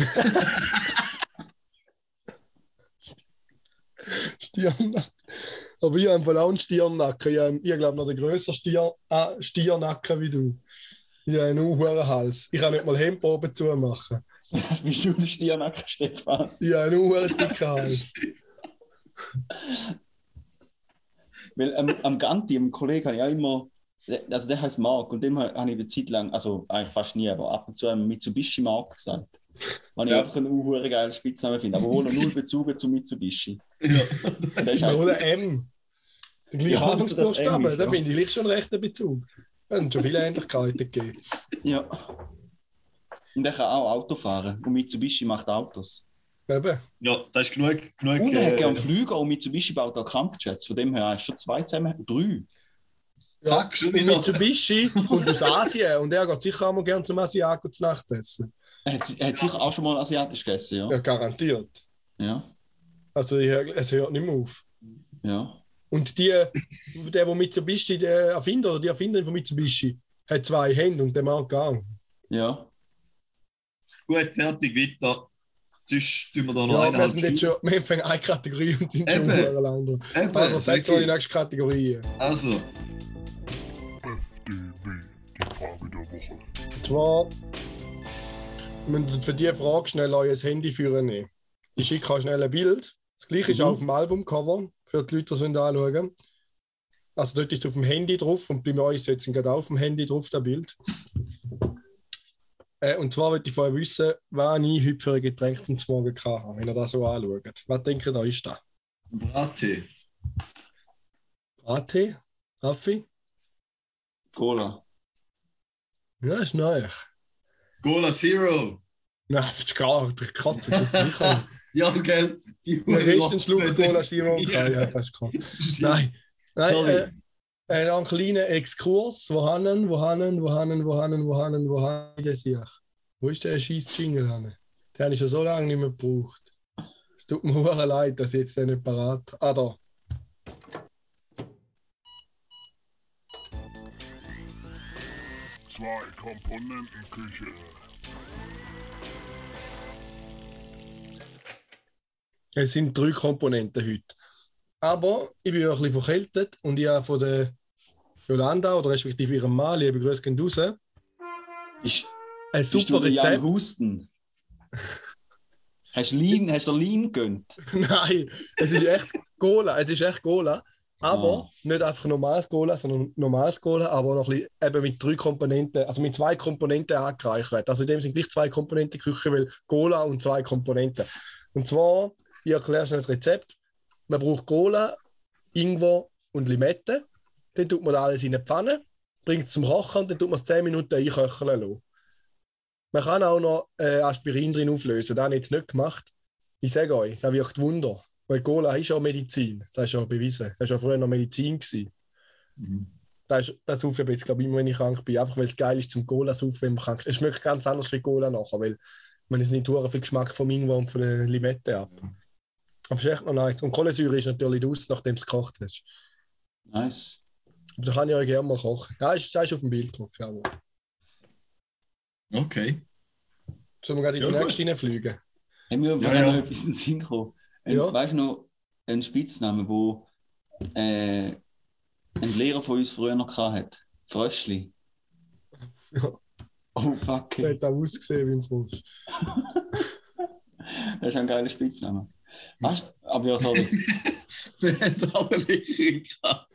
Stirnnacken. Aber ich habe auch einen Stirnnacken. Ich, habe- ich glaube noch den grösseren Stier, ah, Stiernacken wie du. Ich habe einen hohen Hals. Ich kann nicht mal Hemdprobe zumachen. (laughs) Wieso der Stiernacken Stefan? Ich habe einen hohen dicken Hals. (laughs) Weil am, am Ganti, am Kollegen, habe ich auch immer, also der heißt Mark und dem habe ich eine Zeit lang, also eigentlich fast nie, aber ab und zu einem Mitsubishi Mark gesagt. Weil ich Ja. einfach einen unhuren geilen Spitznamen finde, aber ohne null Bezug zu Mitsubishi. Ja. Und der (laughs) ist halt- Oder M. Der gleiche Ja, ist, da ja. finde ich schon einen rechten Bezug. Es haben schon viele Ähnlichkeiten gegeben. Ja. Und er kann auch Auto fahren und Mitsubishi macht Autos. Eben. ja, das ist genug. genug Und er hat äh, gerne Flüge und Mitsubishi baut auch Kampfjets. Von dem her hast du schon zwei zusammen, drei. Zack, schon Und wieder. Mitsubishi kommt aus Asien und er geht sicher auch mal gerne zum Asiaten zu Nacht essen. Er hat, er hat sicher auch schon mal asiatisch gegessen, ja. Ja, garantiert. Ja. Also ich, es hört nicht mehr auf. ja. Und die, der, der Mitsubishi, der Erfinder oder die Erfinderin von Mitsubishi, hat zwei Hände und der mag gar nicht. Ja. Gut, fertig, weiter. Sonst tun wir da noch Ja, wir eineinhalb sind jetzt schon, wir fangen eine Kategorie und sind schon Eben. sehr lang dran. Eben, Also, die ich. nächste Kategorie. Also, FDW, die Frage der Woche. Und zwar, wir müssen für diese Frage schnell euer Handy führen nehmen. Ich schicke euch schnell ein Bild. Das gleiche ist Mhm. auch auf dem Albumcover, für die Leute, die es anschauen. Also dort ist es auf dem Handy drauf und bei es jetzt gerade auch auf dem Handy drauf, das Bild. Äh, und zwar wollte ich vorher wissen, was ich heute für ein Getränk zum Morgen hatte, wenn ihr das so anschaut. Was denkt ihr, ist das? Brattee. Brattee? Raffi? Cola. Ja, ist neu. Cola Zero. Nein, das ist gar nicht. Der Katze ist sicher. Ja, gell? Die Der ist ein Schluck Cola Zero. (laughs) Ja. Fast gehabt. Nein. Nein, Sorry. äh, äh, einen kleinen Exkurs. Wo haben, wo haben, wo haben, wo haben, wo haben, wo haben das hier? Wo ist der scheiß Jingle? Hanne? Den habe ich schon so lange nicht mehr gebraucht. Es tut mir (laughs) hure leid, dass ich jetzt den nicht parat habe. Ah, da. Zwei Komponentenküche. Es sind drei Komponenten heute. Aber ich bin ja ein bisschen verkältet und ich habe von der Jolanda oder respektive ihrem Mann, liebe Grüße gehen raus, ein Ist, super bist Rezept. Husten? Hast du Lean, hast du Lean gönnt? (laughs) Nein, es ist echt Cola. Es ist echt Cola. Aber Ah. nicht einfach normales Cola, sondern normales Cola, aber noch ein bisschen eben mit drei Komponenten, also mit zwei Komponenten angereichert. Also in dem sind gleich zwei Komponenten Küche, weil Cola und zwei Komponenten. Und zwar, ich erkläre schnell das Rezept. Man braucht Cola, Ingwer und Limette. Dann tut man alles in eine Pfanne, bringt es zum Kochen und dann tut man es 10 Minuten einköcheln lassen. Man kann auch noch äh, Aspirin drin auflösen. Das habe ich jetzt nicht gemacht. Ich sage euch, das wirkt Wunder. Weil Cola ist ja Medizin. Das ist ja bewiesen. Das war ja früher noch Medizin. Gewesen. Mhm. Das, ist- das saufe ich jetzt, glaube ich, immer, wenn ich krank bin. Einfach weil es geil ist zum Cola saufen, wenn man krank ist. Es schmeckt ganz anders wie Cola nachher, weil man es nicht viel Geschmack vom Ingwer und von der Limette ab. Aber es ist echt noch nice. Und Kohlensäure ist natürlich aus, nachdem du es gekocht hast. Nice. Aber da kann ich euch gerne mal kochen. Da ist, da ist auf dem Bild drauf. Ja. Okay. Sollen wir gerade in die Ja, nächste hineinfliegen? Haben wir Ja, ja, ja. noch etwas in den Sinn gekommen? Ein, Ja. Weißt du noch, ein Spitzname, wo äh, ein Lehrer von uns früher noch hatte? Fröschli. Ja. Oh, fuck. Der hat auch ausgesehen wie ein Frosch. (laughs) Das ist ein geiler Spitzname. Weißt du, aber ja, sorry. (laughs) Wir haben auch eine Lehrerin gehabt.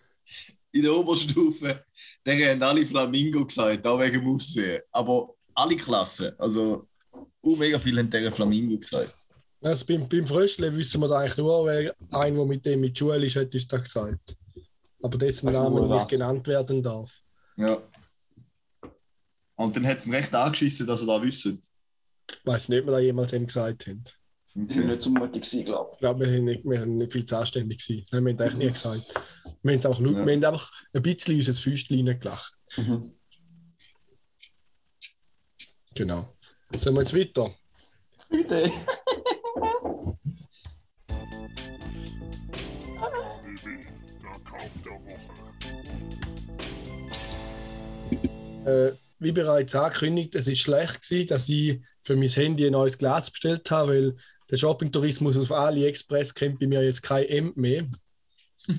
In der Oberstufe, der haben alle Flamingo gesagt, auch wegen dem Aussehen. Aber alle Klassen, also uh, mega viele haben der Flamingo gesagt. Also beim, beim Fröschle wissen wir da eigentlich nur, weil ein, der mit dem mit der Schule ist, hat uns das gesagt. Aber dessen wo nicht genannt werden darf. Ja. Und dann hat es ihn recht angeschissen, dass er da wissen. Ich weiß nicht, ob wir das jemals ihm gesagt haben. Wir sind nicht so mutig gewesen, glaube Ich glaube, wir sind nicht, wir sind nicht viel zu anständig gewesen. Nein, wir haben eigentlich nie gesagt. Wir haben, es einfach, Ja. wir haben einfach ein bisschen unser Füßchen reingelacht. ich. Mhm. Genau. Sollen wir jetzt weiter? Bitte. (laughs) Äh, wie bereits angekündigt, es ist schlecht gewesen, dass ich für mein Handy ein neues Glas bestellt habe, weil der Shopping-Tourismus auf AliExpress kennt bei mir jetzt kein M mehr. (laughs)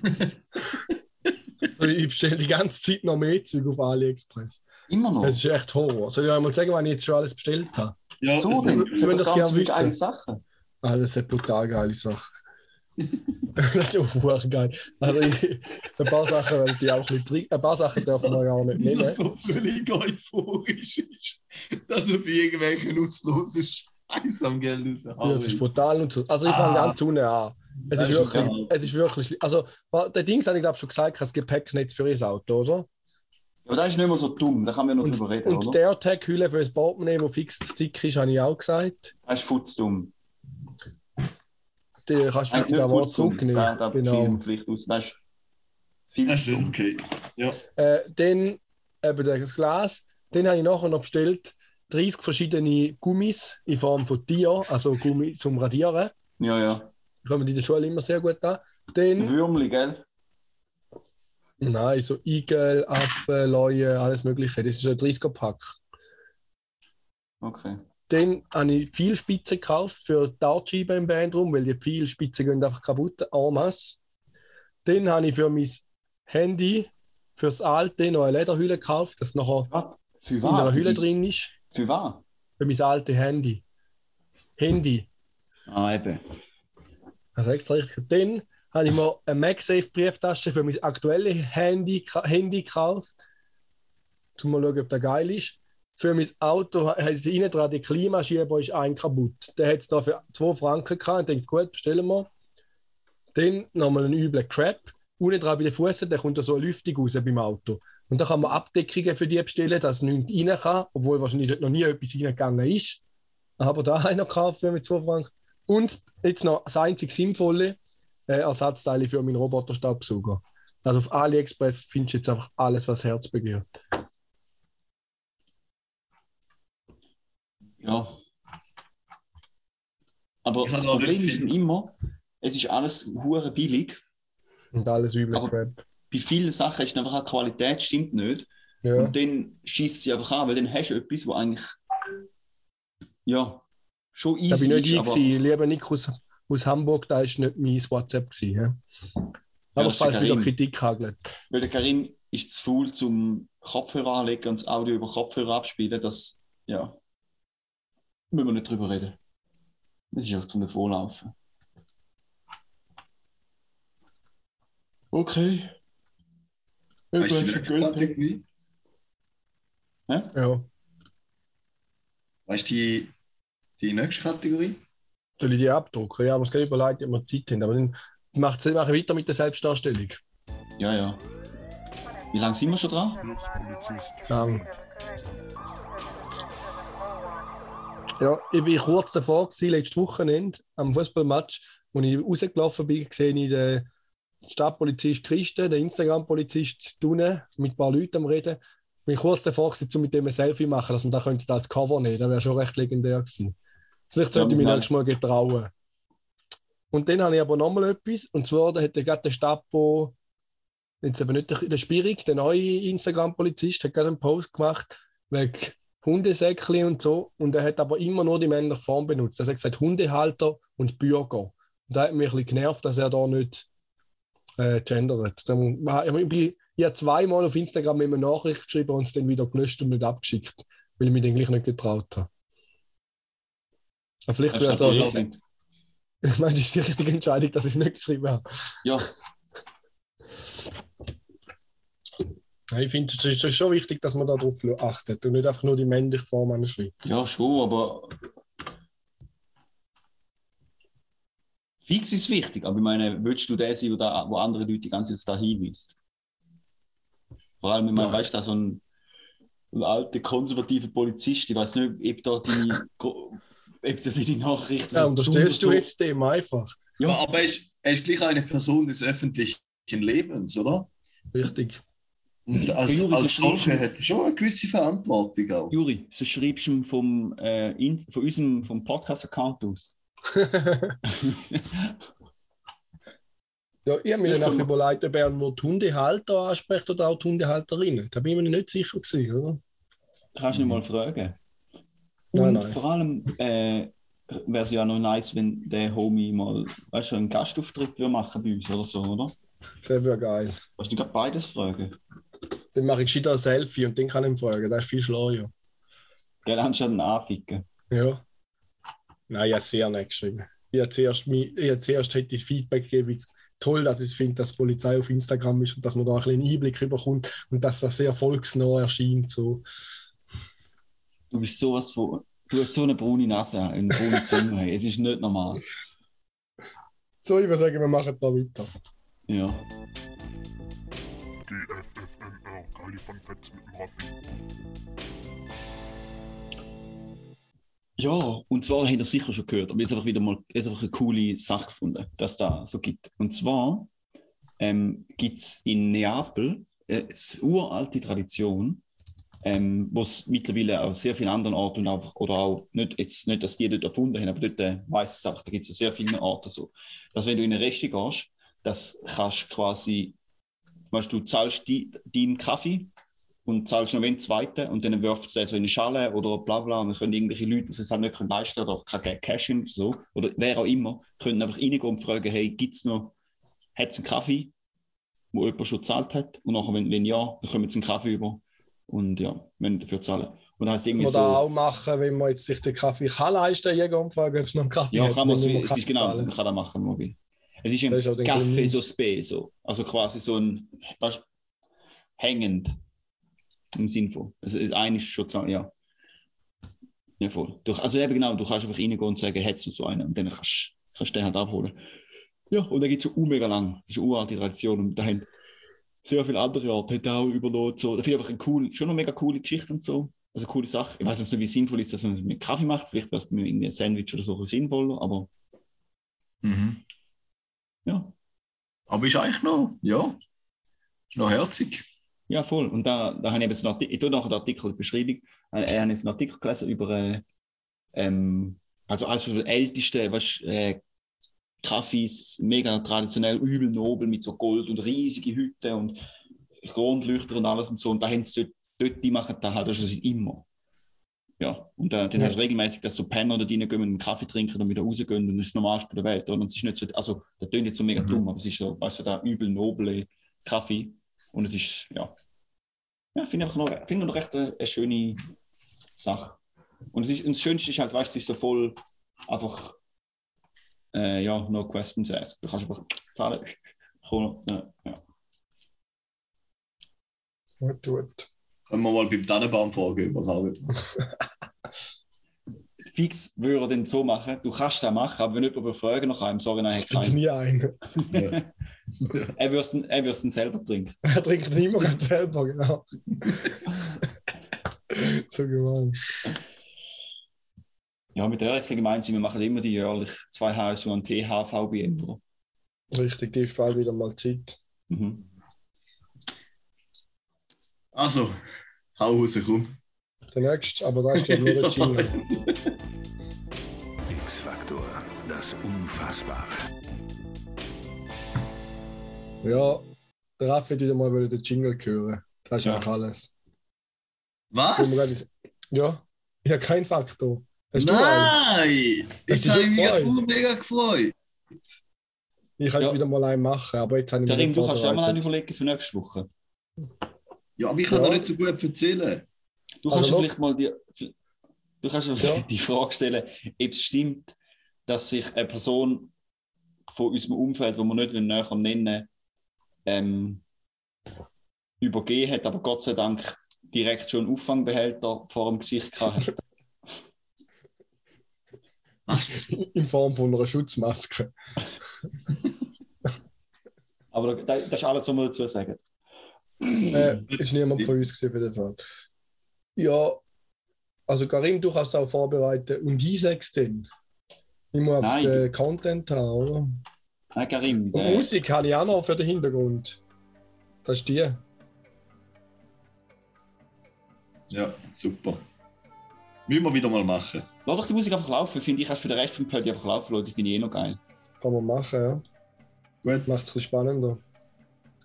Also ich bestelle die ganze Zeit noch mehr Zeug auf AliExpress. Immer noch. Das ist echt Horror. Soll ich euch mal sagen, was ich jetzt schon alles bestellt habe? Ja, so, denn. Hat das gerne wissen. Sachen. Ah, das sind brutal geile Sachen. das ist auch geil. Also ich, ein paar Sachen wollte ich auch bisschen drin- Ein paar Sachen dürfen wir gar nicht nennen. so völlig euphorisch ist, dass er für irgendwelche nutzlosen Scheiß am Geld Ja, das ist brutal und so. Also ich fange Ah. ganz unten an. Es Das ist, ist wirklich, geil. es ist wirklich schlimm. Also, der Dings habe ich glaube schon gesagt, das Gepäcknetz für ihr Auto, oder? Aber das ist nicht mal so dumm, da kann man noch Und, drüber reden, und oder? der AirTag-Hülle für das Portemonnaie, wo fix zu dick ist, habe ich auch gesagt. Das ist futzdumm. Die kannst du bitte da Wort zurücknehmen. Da, da genau. vielleicht aus. Das ist viel Das zu dumm. stimmt, okay. Äh, dann eben das Glas. Dann habe ich nachher noch bestellt 30 verschiedene Gummis in Form von Tier, also Gummi zum Radieren. Ja, ja. Kommen die in der Schule immer sehr gut an. Dann, Würmli, gell? nein, so Igel, Affen, Leue, alles Mögliche. Das ist ein 30er-Pack. Okay. Dann habe ich viel Spitzen gekauft für die Dartscheibe im Bandroom, weil die viel Spitzen gehen einfach kaputt. Masse. Dann habe ich für mein Handy, fürs alte, noch eine Lederhülle gekauft, das nachher in einer? Hülle drin ist. Für was? Für mein altes Handy. Handy. Ah, eben. Also extra richtig. Dann habe ich mir eine MagSafe-Brieftasche für mein aktuelles Handy, Handy gekauft. Um mal schauen, ob der geil ist. Für mein Auto sie innen dran die Klimaschieber ist ein kaputt. Der hat es da für 2 Franken gehabt. Ich denke, gut, bestellen wir. Dann nochmal einen üblen Crap. Unten dran bei den Füßen, da kommt da so eine Lüftung raus beim Auto. Und da kann man Abdeckungen für die bestellen, dass nichts rein kann, obwohl wahrscheinlich dort noch nie etwas reingegangen ist. Aber da (laughs) habe ich noch gekauft für mit 2 Franken. Und jetzt noch das einzig Sinnvolle, äh, Ersatzteile für meinen Roboterstaubsauger. Also auf AliExpress findest du jetzt einfach alles, was Herz begehrt. Ja. Aber das Problem ist immer, es ist alles hure billig. Und alles Aber- Crap. Bei vielen Sachen ist einfach die Qualität stimmt nicht. Ja. Und dann schießt sie einfach an, weil dann hast du etwas, wo eigentlich ja schon easy Da bin nicht ist, ich. Lieber Nick aus, Hamburg, da ist nicht mein WhatsApp gewesen. Ja? Aber ist falls der wieder. Kritik hagelt. weil der Karim ist zu faul zum Kopfhörer anlegen und das Audio über Kopfhörer abspielen, das ja müssen wir nicht drüber reden. Das ist auch zum Davonlaufen. Okay. Weißt du, Irgendwann die schon nächste Geld. Kategorie? Ja. Weißt du die, die nächste Kategorie? Soll ich die abdrucken? Ja, aber es geht überlegt, ob wir Zeit haben. Aber dann macht mache ich weiter mit der Selbstdarstellung. Ja, ja. Wie lange sind wir schon dran? Lang. Ja, ich bin kurz davor, gewesen, letztes Wochenende am Fußballmatch, wo ich rausgelaufen bin, gesehen ich den Stadtpolizist Christen, den Instagram-Polizist Dunne, mit ein paar Leuten am Reden. Bin ich kurz davor, um mit dem ein Selfie zu machen, dass man da könnte als Cover nehmen. Das wäre schon recht legendär gewesen. Vielleicht sollte Ja, ich mich nächstes Mal getrauen. Und dann habe ich aber nochmal etwas, und zwar da hat der gerade der Stapo, jetzt eben nicht der, der Spirig, der neue Instagram-Polizist, hat gerade einen Post gemacht wegen Hundesäckchen und so. Und er hat aber immer nur die männliche Form benutzt. Er hat gesagt Hundehalter und Bürger. Und da hat mich ein bisschen genervt, dass er da nicht äh, gendert. Dann, ich, bin, ich habe zweimal auf Instagram immer Nachricht geschrieben und es dann wieder gelöscht und nicht abgeschickt, weil ich mich dann gleich nicht getraut habe. Aber vielleicht wäre es Das ist auch. Ich meine, das ist die richtige Entscheidung, dass ich es nicht geschrieben habe. Ja, Ja, Ich finde, es ist schon wichtig, dass man darauf achtet und nicht einfach nur die männliche Form anschreibt. ja, schon, aber. Fix ist wichtig, aber ich meine, willst du der sein, wo, da, wo andere Leute die ganze Zeit da hinweist? Vor allem, ich meine, Ja. weißt du, da so ein, ein alter konservativer Polizist, ich weiß nicht, ob da deine, ob da deine Nachrichten Ja, unterstellst du jetzt dem einfach. Ja. Aber er ist, er ist gleich eine Person des öffentlichen Lebens, oder? Richtig. Und als, Juri, als so solcher schlimm. hat er schon eine gewisse Verantwortung auch. Juri, so schreibst du ihm vom, äh, in, von unserem vom Podcast-Account aus. (laughs) Ja, ich habe mir Ich dann auch überlegt, ob er nur die Hundehalter anspricht oder auch die Hundehalterinnen. Da bin ich mir nicht sicher gewesen, oder? Kannst du ihn mal fragen. Nein, Und nein. vor allem äh, wäre es ja noch nice, wenn der Homie mal weißt, du, einen Gastauftritt würde machen bei uns oder so, oder? Das wäre geil. Kannst du gerade beides fragen? Dann mache ich gescheiter ein Selfie und den kann ich ihn fragen. Das ist viel schlauer. Gell, dann kannst du dann anficken. Ja. Nein, ich habe sehr nett geschrieben. Ich habe zuerst, ich habe zuerst hätte ich Feedback gegeben, wie toll dass ich es finde, dass die Polizei auf Instagram ist und dass man da ein bisschen Einblick bekommt und dass das sehr volksnah erscheint. So. Du bist sowas von. Du hast so eine braune Nase, eine braune Zunge. (laughs) Es ist nicht normal. so, ich würde sagen, wir machen da weiter. Ja. DFFNR, Kali von Fett mit dem Raffi. Ja, und zwar habt ihr sicher schon gehört, aber jetzt einfach wieder mal einfach eine coole Sache gefunden, dass da so gibt. Und zwar ähm, gibt es in Neapel äh, eine uralte Tradition, ähm, es mittlerweile auf sehr vielen anderen Orten einfach, oder auch nicht, jetzt nicht, dass die dort erfunden haben, aber dort äh, weiß es einfach, da gibt es sehr vielen Orten so, dass wenn du in eine Reste gehst, das kannst quasi, weißt, du zahlst die, deinen Kaffee und zahlst noch einen zweiten und dann wirft es so in eine Schale oder bla bla und dann können irgendwelche Leute, die es halt nicht können leisten oder kein Cash haben, so, oder wer auch immer, können einfach reingehen und fragen, hey, gibt es noch, hat es einen Kaffee, wo jemand schon gezahlt hat und nachher, wenn, wenn ja, dann kommen sie einen Kaffee über und ja, müssen dafür zahlen. Und dann heißt irgendwie Oder so, auch machen, wenn man jetzt sich den Kaffee kann leisten, jeden umfragen, ob es noch einen Kaffee ja, hat, kann man es, man es ist genau, man kann das machen, man will. Es ist ein Kaffee so spät, so. also quasi so ein, weißt, hängend im Sinn von. Also das eine ist schon, zu- ja. Ja, voll. Du, also eben genau, du kannst einfach reingehen und sagen, hättest du so einen und dann kannst du den halt abholen. Ja, und dann gibt es schon mega lang. Das ist eine uralte Tradition und da haben sehr viele andere Orte hat auch übernommen. So. Da finde ich einfach eine coole, schon eine mega coole Geschichte und so. Also eine coole Sache. Ich weiß jetzt nicht, wie sinnvoll ist, dass man mit Kaffee macht. Vielleicht wäre es mit irgendwie ein Sandwich oder so sinnvoller, aber Mhm. ja. Aber ist eigentlich noch, ja, ist noch herzig. Ja, voll. Und da, da habe ich eben so einen Artikel, ich tue nachher den Artikel in die Beschreibung, äh, ich habe jetzt einen Artikel gelesen über, äh, ähm, also eines der ältesten, weißt, äh, Kaffees, mega traditionell, übel nobel mit so Gold und riesige Hütten und Kronleuchter und alles und so. Und da haben sie dort, dort die machen da halt schon seit immer. Ja, und äh, dann Ja. hast du regelmäßig, dass so Penner da reingehen einen Kaffee trinken und wieder rausgehen und das ist das Normalste der Welt. Oder? Und es ist nicht so, also, das klingt jetzt so mega Mhm. dumm, aber es ist so, weißt du, der übel noble Kaffee. Und es ist, ja, ja finde ich noch, finde ich noch recht eine, eine schöne Sache. Und, es ist, und das Schönste ist halt, weißt du, es ist so voll einfach, äh, ja, no questions asked. Du kannst einfach zahlen. Komm, ja, ja. Gut, gut. Können wir mal beim Tannenbaum fragen, was auch immer. (laughs) Fix würde er dann so machen, du kannst das machen, aber wenn jemand will fragen nach einem, sorry, nein, keinen. nie einen. (laughs) Er würde er dann selber trinken. (laughs) Er trinkt immer ganz selber, genau. (laughs) so gemein. Ja, mit der gemeinsam, wir machen immer die jährlich zwei HSU und oder? Richtig, die ist bald wieder mal Zeit. Mhm. Also, hau raus, komm. Der nächste, aber da ist ja nur der Jingle. Unfassbare. Ja, der Raffi wieder mal wieder den Jingle hören. Das ist Ja. eigentlich alles. Was? Ja, ich habe keinen Faktor. Hast? Nein! Habe ich dich mich auch mega gefreut. Ich könnte Ja. wieder mal einen machen, aber jetzt habe ich mich Karim, nicht du kannst ja mal einen überlegen für nächste Woche. Ja, aber ich kann Ja. dir nicht so gut erzählen. Du Also kannst ja noch- vielleicht mal die, du kannst ja Ja. (laughs) die Frage stellen, ob es stimmt, dass sich eine Person von unserem Umfeld, wo wir nicht näher nennen ähm, übergeben hat, aber Gott sei Dank direkt schon einen Auffangbehälter vor dem Gesicht gehabt hat. (laughs) Was? In Form von einer Schutzmaske. (laughs) Aber da- das ist alles, was wir dazu sagen. Äh, ist niemand von uns gesehen, für den Fall. Ja, also Karim, du kannst auch vorbereiten. Und ich sag's dann. Ich muss einfach Nein. den Content haben, oder? Nein, Karim, Und Musik habe ich auch noch für den Hintergrund. Das ist die. Ja, super. Müssen wir wieder mal machen. lass doch die Musik einfach laufen. Finde ich, kannst für den Rest vom Party einfach laufen lassen. Das finde ich eh noch geil. Kann man machen, ja. Gut. Macht es spannender.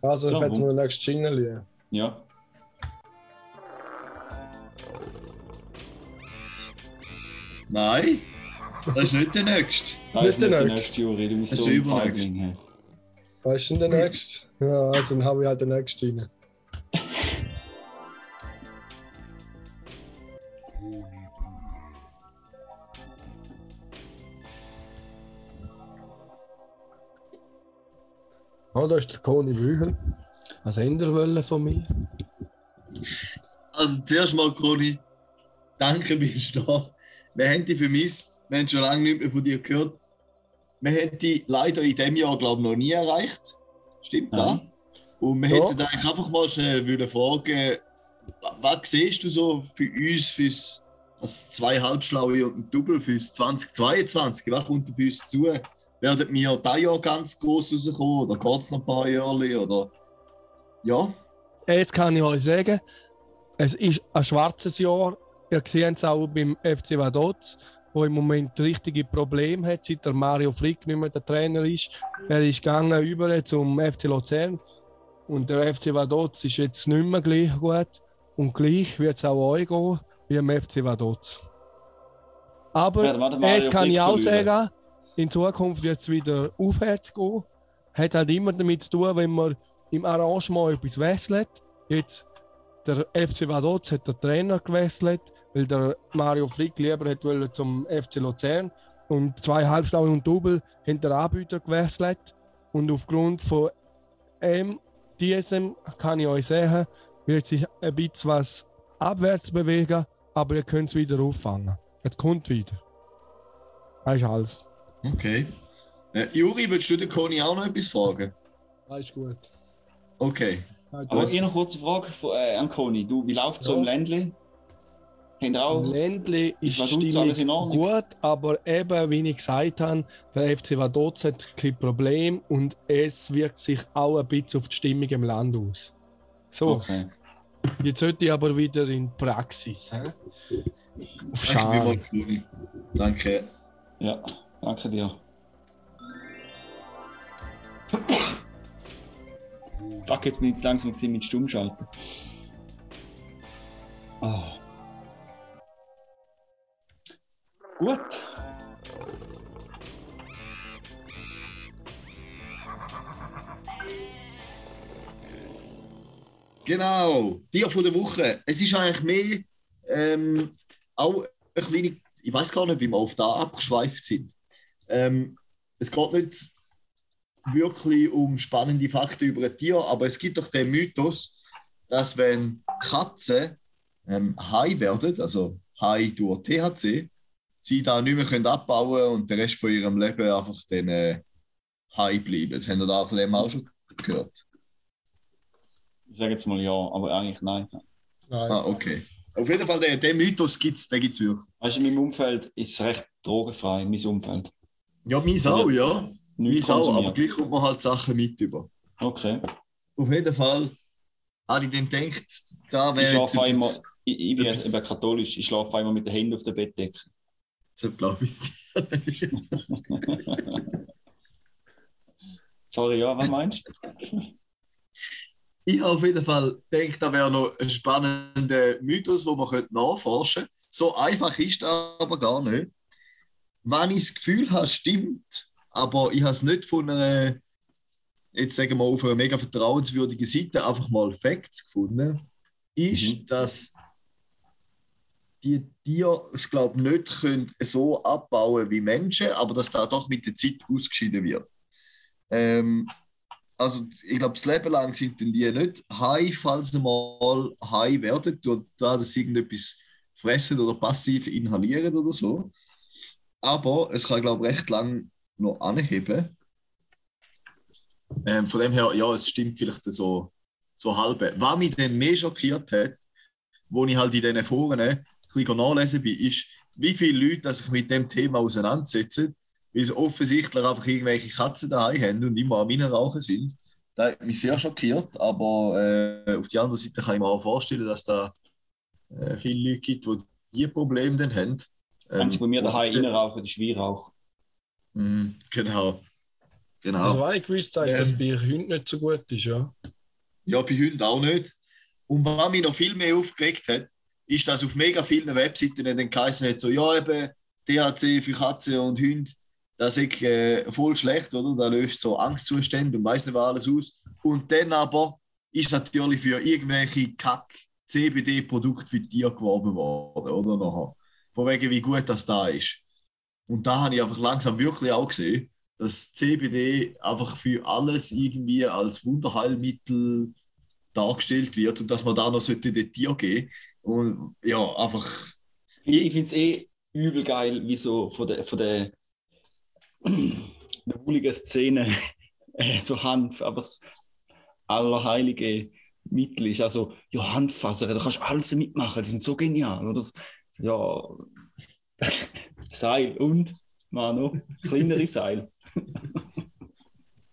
Also, So, ich werde wo- den nächsten Jingle. Ja. Nein, das ist nicht der nächste. Nein, Nicht ist nicht der nächste. nächste Jury. Du bist Das so hey. Was ist denn der nächste? Ja, dann habe ich halt den nächsten rein. Oh, da ist der Conny Büchel. Was ändern wollen von mir? Also zuerst mal, Conny, danke, bist du da. Wir haben dich vermisst. Wir haben schon lange nicht mehr von dir gehört. Wir haben dich leider in diesem Jahr, glaube ich, noch nie erreicht. Stimmt das? Und wir Ja. hätten eigentlich einfach mal schnell wollen fragen, wa- was siehst du so für uns, fürs also zwei Halbschlaue und ein Double fürs 2022? Was kommt für uns zu? Werden wir dieses Jahr ganz groß rauskommen oder geht es noch ein paar Jahre? Oder ja, Jetzt kann ich euch sagen, es ist ein schwarzes Jahr. Ihr seht es auch beim FC Vaduz, wo im Moment richtige Probleme hat, seit der Mario Flick nicht mehr der Trainer ist. Er ist gegangen über zum FC Luzern und der FC Vaduz ist jetzt nicht mehr gleich gut. Und gleich wird es auch euch gehen, wie im FC Vaduz. Aber Ja, es kann ich auch sagen, in Zukunft wird es wieder aufwärts gehen. Hat halt immer damit zu tun, wenn man im Arrangement etwas wechselt. Jetzt, der FC Vaduz hat den Trainer gewechselt, weil der Mario Frick lieber hat wollte zum FC Luzern. Und zwei Halbschlaue und Double haben den Anbieter gewechselt. Und aufgrund von ähm, diesem kann ich euch sagen, wird sich ein bisschen was abwärts bewegen, aber ihr könnt es wieder auffangen. Es kommt wieder. Das ist alles. Okay. Äh, Juri, willst du den Conny auch noch etwas fragen? Das ist gut. Okay. Aber ich noch kurz eine Frage von, äh, an Conny. Du, wie läuft es so Ja. im auch? Im Ländli ist Ordnung? gut, aber eben, wie ich gesagt habe, der FC Vaduz hat ein Problem und es wirkt sich auch ein bisschen auf die Stimmung im Land aus. So, Okay. jetzt sollte ich aber wieder in Praxis. He? Auf Danke. Danke. Ja, danke dir. Fuck, jetzt bin ich jetzt langsam gewesen mit Stummschalten. Ah. Gut. Genau, Tier von der Woche. Es ist eigentlich mehr ähm, auch eine kleine, ich weiß gar nicht, wie wir auf da abgeschweift sind. Ähm, es geht nicht wirklich um spannende Fakten über ein Tier, aber es gibt doch den Mythos, dass wenn Katzen ähm, Hai werden, also Hai durch THC, sie da nicht mehr können abbauen und den Rest von ihrem Leben einfach den äh, Hai bleiben. Habt ihr da von dem auch schon gehört? Ich sage jetzt mal ja, aber eigentlich nein. Nein. Ah, okay. Auf jeden Fall, den, den Mythos gibt es den gibt's wirklich. Weißt du, in meinem Umfeld ist es recht drogenfrei, mein Umfeld. Ja, meins auch, ja. Meins auch, aber gleich kommt man halt Sachen mit über. Okay. Auf jeden Fall habe ich dann gedacht, da Ich wäre schlafe auch immer, ich, ich bin eben katholisch, ich schlafe immer mit den Händen auf der Bettdecke. glaube ich. (laughs) Sorry, ja, was meinst du? (laughs) Ich habe auf jeden Fall gedacht, da wäre noch ein spannender Mythos, den man könnte nachforschen könnte. So einfach ist das aber gar nicht. Wenn ich das Gefühl habe, stimmt, aber ich habe es nicht von einer, jetzt sagen wir auf einer mega vertrauenswürdigen Seite einfach mal Facts gefunden, ist, Mhm. dass die Tiere es glaube nicht können so abbauen wie Menschen, aber dass da doch mit der Zeit ausgeschieden wird. Ähm, also ich glaube, das Leben lang sind denn die nicht high, falls sie mal high werden, durch da dass sie irgendetwas fressen oder passiv inhalieren oder so. Aber es kann, glaube ich, recht lang noch anheben. Ähm, von dem her, ja, es stimmt vielleicht so, so halbe. Was mich dann mehr schockiert hat, wo ich halt in diesen Foren ein bisschen nachlesen bin, ist, wie viele Leute sich mit dem Thema auseinandersetzen, weil sie offensichtlich einfach irgendwelche Katzen daheim haben und immer am Rauchen sind. Das hat mich sehr schockiert, aber äh, auf die andere Seite kann ich mir auch vorstellen, dass da äh, viele Leute gibt, die diese Probleme dann haben. Wenn Ähm, sie bei mir daheim reinrauchen, ist Weihrauch. Mhm, Genau. Genau. Also, was ich gewusst habe, ist, dass Ähm. bei Hunden nicht so gut ist, ja. Ja, bei Hunden auch nicht. Und was mich noch viel mehr aufgeregt hat, ist, dass auf mega vielen Webseiten dann geheißen hat, so, ja, eben, THC für Katzen und Hunde, das ist äh, voll schlecht, oder? Da löst so Angstzustände und weiß nicht was alles aus. Und dann aber ist natürlich für irgendwelche Kack-CBD-Produkte für Tiere geworben worden, oder? Nachher. Von wegen, wie gut das da ist. Und da habe ich einfach langsam wirklich auch gesehen, dass CBD einfach für alles irgendwie als Wunderheilmittel dargestellt wird und dass man da noch sollte den Tier geben und ja einfach Ich, ich finde es eh übel geil, wie so von der, von der, (clears throat) der wohligen Szene (laughs) äh, so Hanf, aber das allerheilige Mittel ist. Also, ja, Hanffasern, da kannst du alles mitmachen, die sind so genial. Oder? Ja, (laughs) Seil und, Mano, kleinere Seil.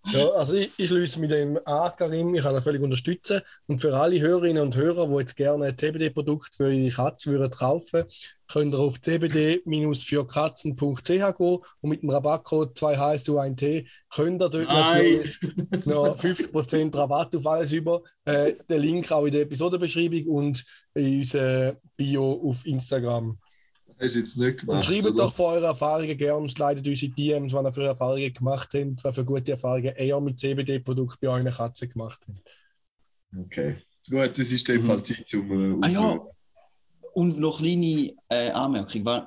Ja, also ich, ich schließe mit dem an, Karim, ich kann das völlig unterstützen. Und für alle Hörerinnen und Hörer, die jetzt gerne ein CBD-Produkt für ihre Katze würden kaufen könnt ihr auf cbd-fürkatzen.ch gehen und mit dem Rabattcode 2HSU1T könnt ihr dort natürlich noch 50% Rabatt auf alles über. Äh, den Link auch in der Episodenbeschreibung und in unserer Bio auf Instagram. Hast du jetzt nicht gemacht. Und schreibt oder? doch von euren Erfahrungen gerne, uns in DMs, was ihr für Erfahrungen gemacht habt, was für gute Erfahrungen ihr mit CBD-Produkten bei euren Katzen gemacht habt. Okay. Gut, das ist in dem Mhm. Fall Zeit zum. Äh, Ah ja, und noch kleine äh, Anmerkung, weil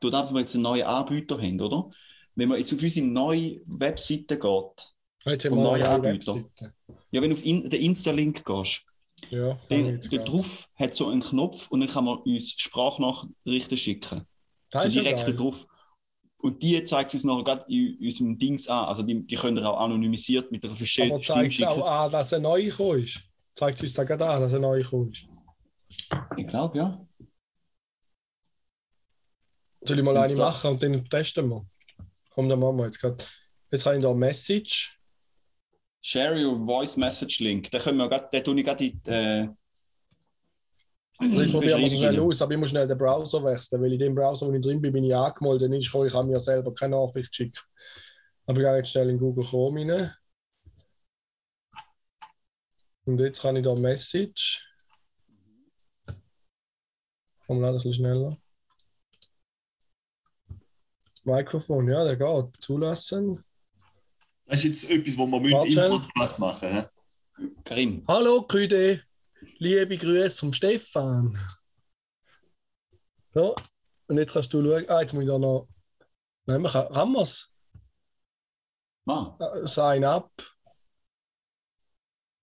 du dass wir jetzt einen neuen Anbieter haben, oder? Wenn man jetzt auf unsere neue Webseite geht, wir neue eine neue Anbieter. Webseite. ja, wenn du auf in, den Insta-Link gehst, Ja, da gerade. drauf hat so einen Knopf und dann kann man uns Sprachnachrichten schicken. Das so direkt drauf. Und die zeigt uns noch gerade in unserem Dings an. Also die, die können auch anonymisiert mit einer Aber verschiedenen Stimme zeigt es schicken. auch an, dass er neu gekommen ist? Zeigt es uns da gerade an, dass er neu gekommen ist? Ich glaube, ja. Soll ich mal eine machen und dann testen wir? Komm, dann machen wir jetzt gerade. Jetzt habe ich da Message. Share your voice message link. Den können wir gerade, den tue ich gerade in die, äh, Also ich probiere mal so schnell aus, aber ich muss schnell den Browser wechseln, weil in dem Browser, wo ich drin bin, bin ich angemeldet. Dann ist ich kann mir selber keine Nachricht schicken. Aber ich gehe jetzt schnell in Google Chrome rein. Und jetzt kann ich da Message. Komm, lade ein bisschen schneller. Mikrofon, ja, der geht. Zulassen. Das ist jetzt etwas, was wir müssen im. Podcast machen? Karim. Hallo, Krüde. Liebe Grüße vom Stefan. So, und jetzt kannst du schauen. Ah, jetzt muss ich da noch. Nein, man kann. Kann man es? Ah. Sign up.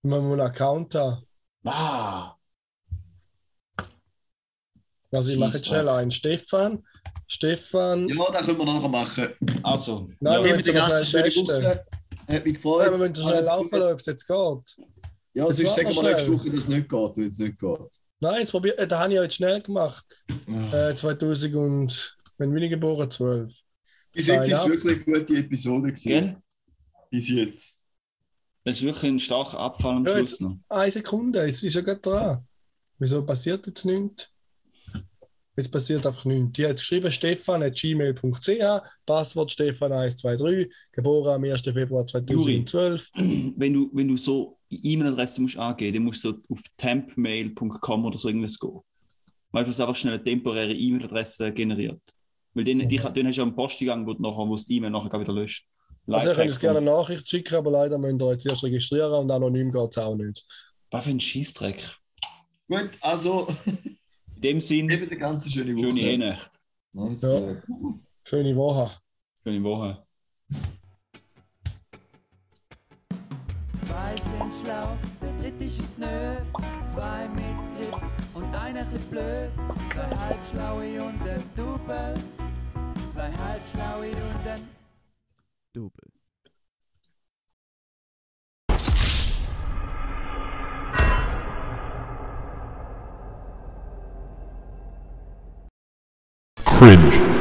Man muss einen Account haben. Ah. Also, ich mache jetzt schnell einen. Stefan. Stefan. Ja, das können wir nachher machen. Also, Nein, ja, wir müssen ganze schnell testen. Woche. Hat mich Ja, gefreut. wir müssen schnell laufen, gut. ob es jetzt geht. Ja, sonst warte sagen wir mal nächste schnell. Woche, dass es nicht geht, wenn es nicht geht. Nein, jetzt probier, äh, das habe ich ja jetzt schnell gemacht. Ah. Äh, 2000 und. Wenn bin ich geboren? 12. Bis jetzt ist es wirklich eine gute Episode gewesen. Bis jetzt. Das ist wirklich ein starker Abfall am Ja, Schluss noch. Eine Sekunde, es ist ja gerade dran. Wieso passiert jetzt nichts? Jetzt passiert einfach nichts. Die hat geschrieben stefan.gmail.ch, Passwort stefan123, geboren am 1. Februar 2012. (clears throat) Wenn du, wenn du so E-Mail-Adresse musst angeben, dann musst du auf tempmail.com oder so irgendwas gehen. Weil du einfach schnell eine temporäre E-Mail-Adresse generiert. Weil dann, die, dann hast du ja einen Posteingang, wo du nachher, wo du die E-Mail nachher wieder löscht. Also ihr könnt uns gerne eine Nachricht schicken, aber leider müsst ihr jetzt erst registrieren und anonym geht es auch nicht. Was für ein Scheißdreck. Gut, also, (laughs) dem Sinn, eben eine ganz schöne Woche. schöne E-Nacht. Macht's Ja. gut. Schöne Woche. Schöne Woche. Zwei sind schlau, der dritte ist es nö. Zwei mit Grips und einer chli blöd. Zwei halbschlaue und ein Double. Zwei halbschlaue und ein Double. fridge.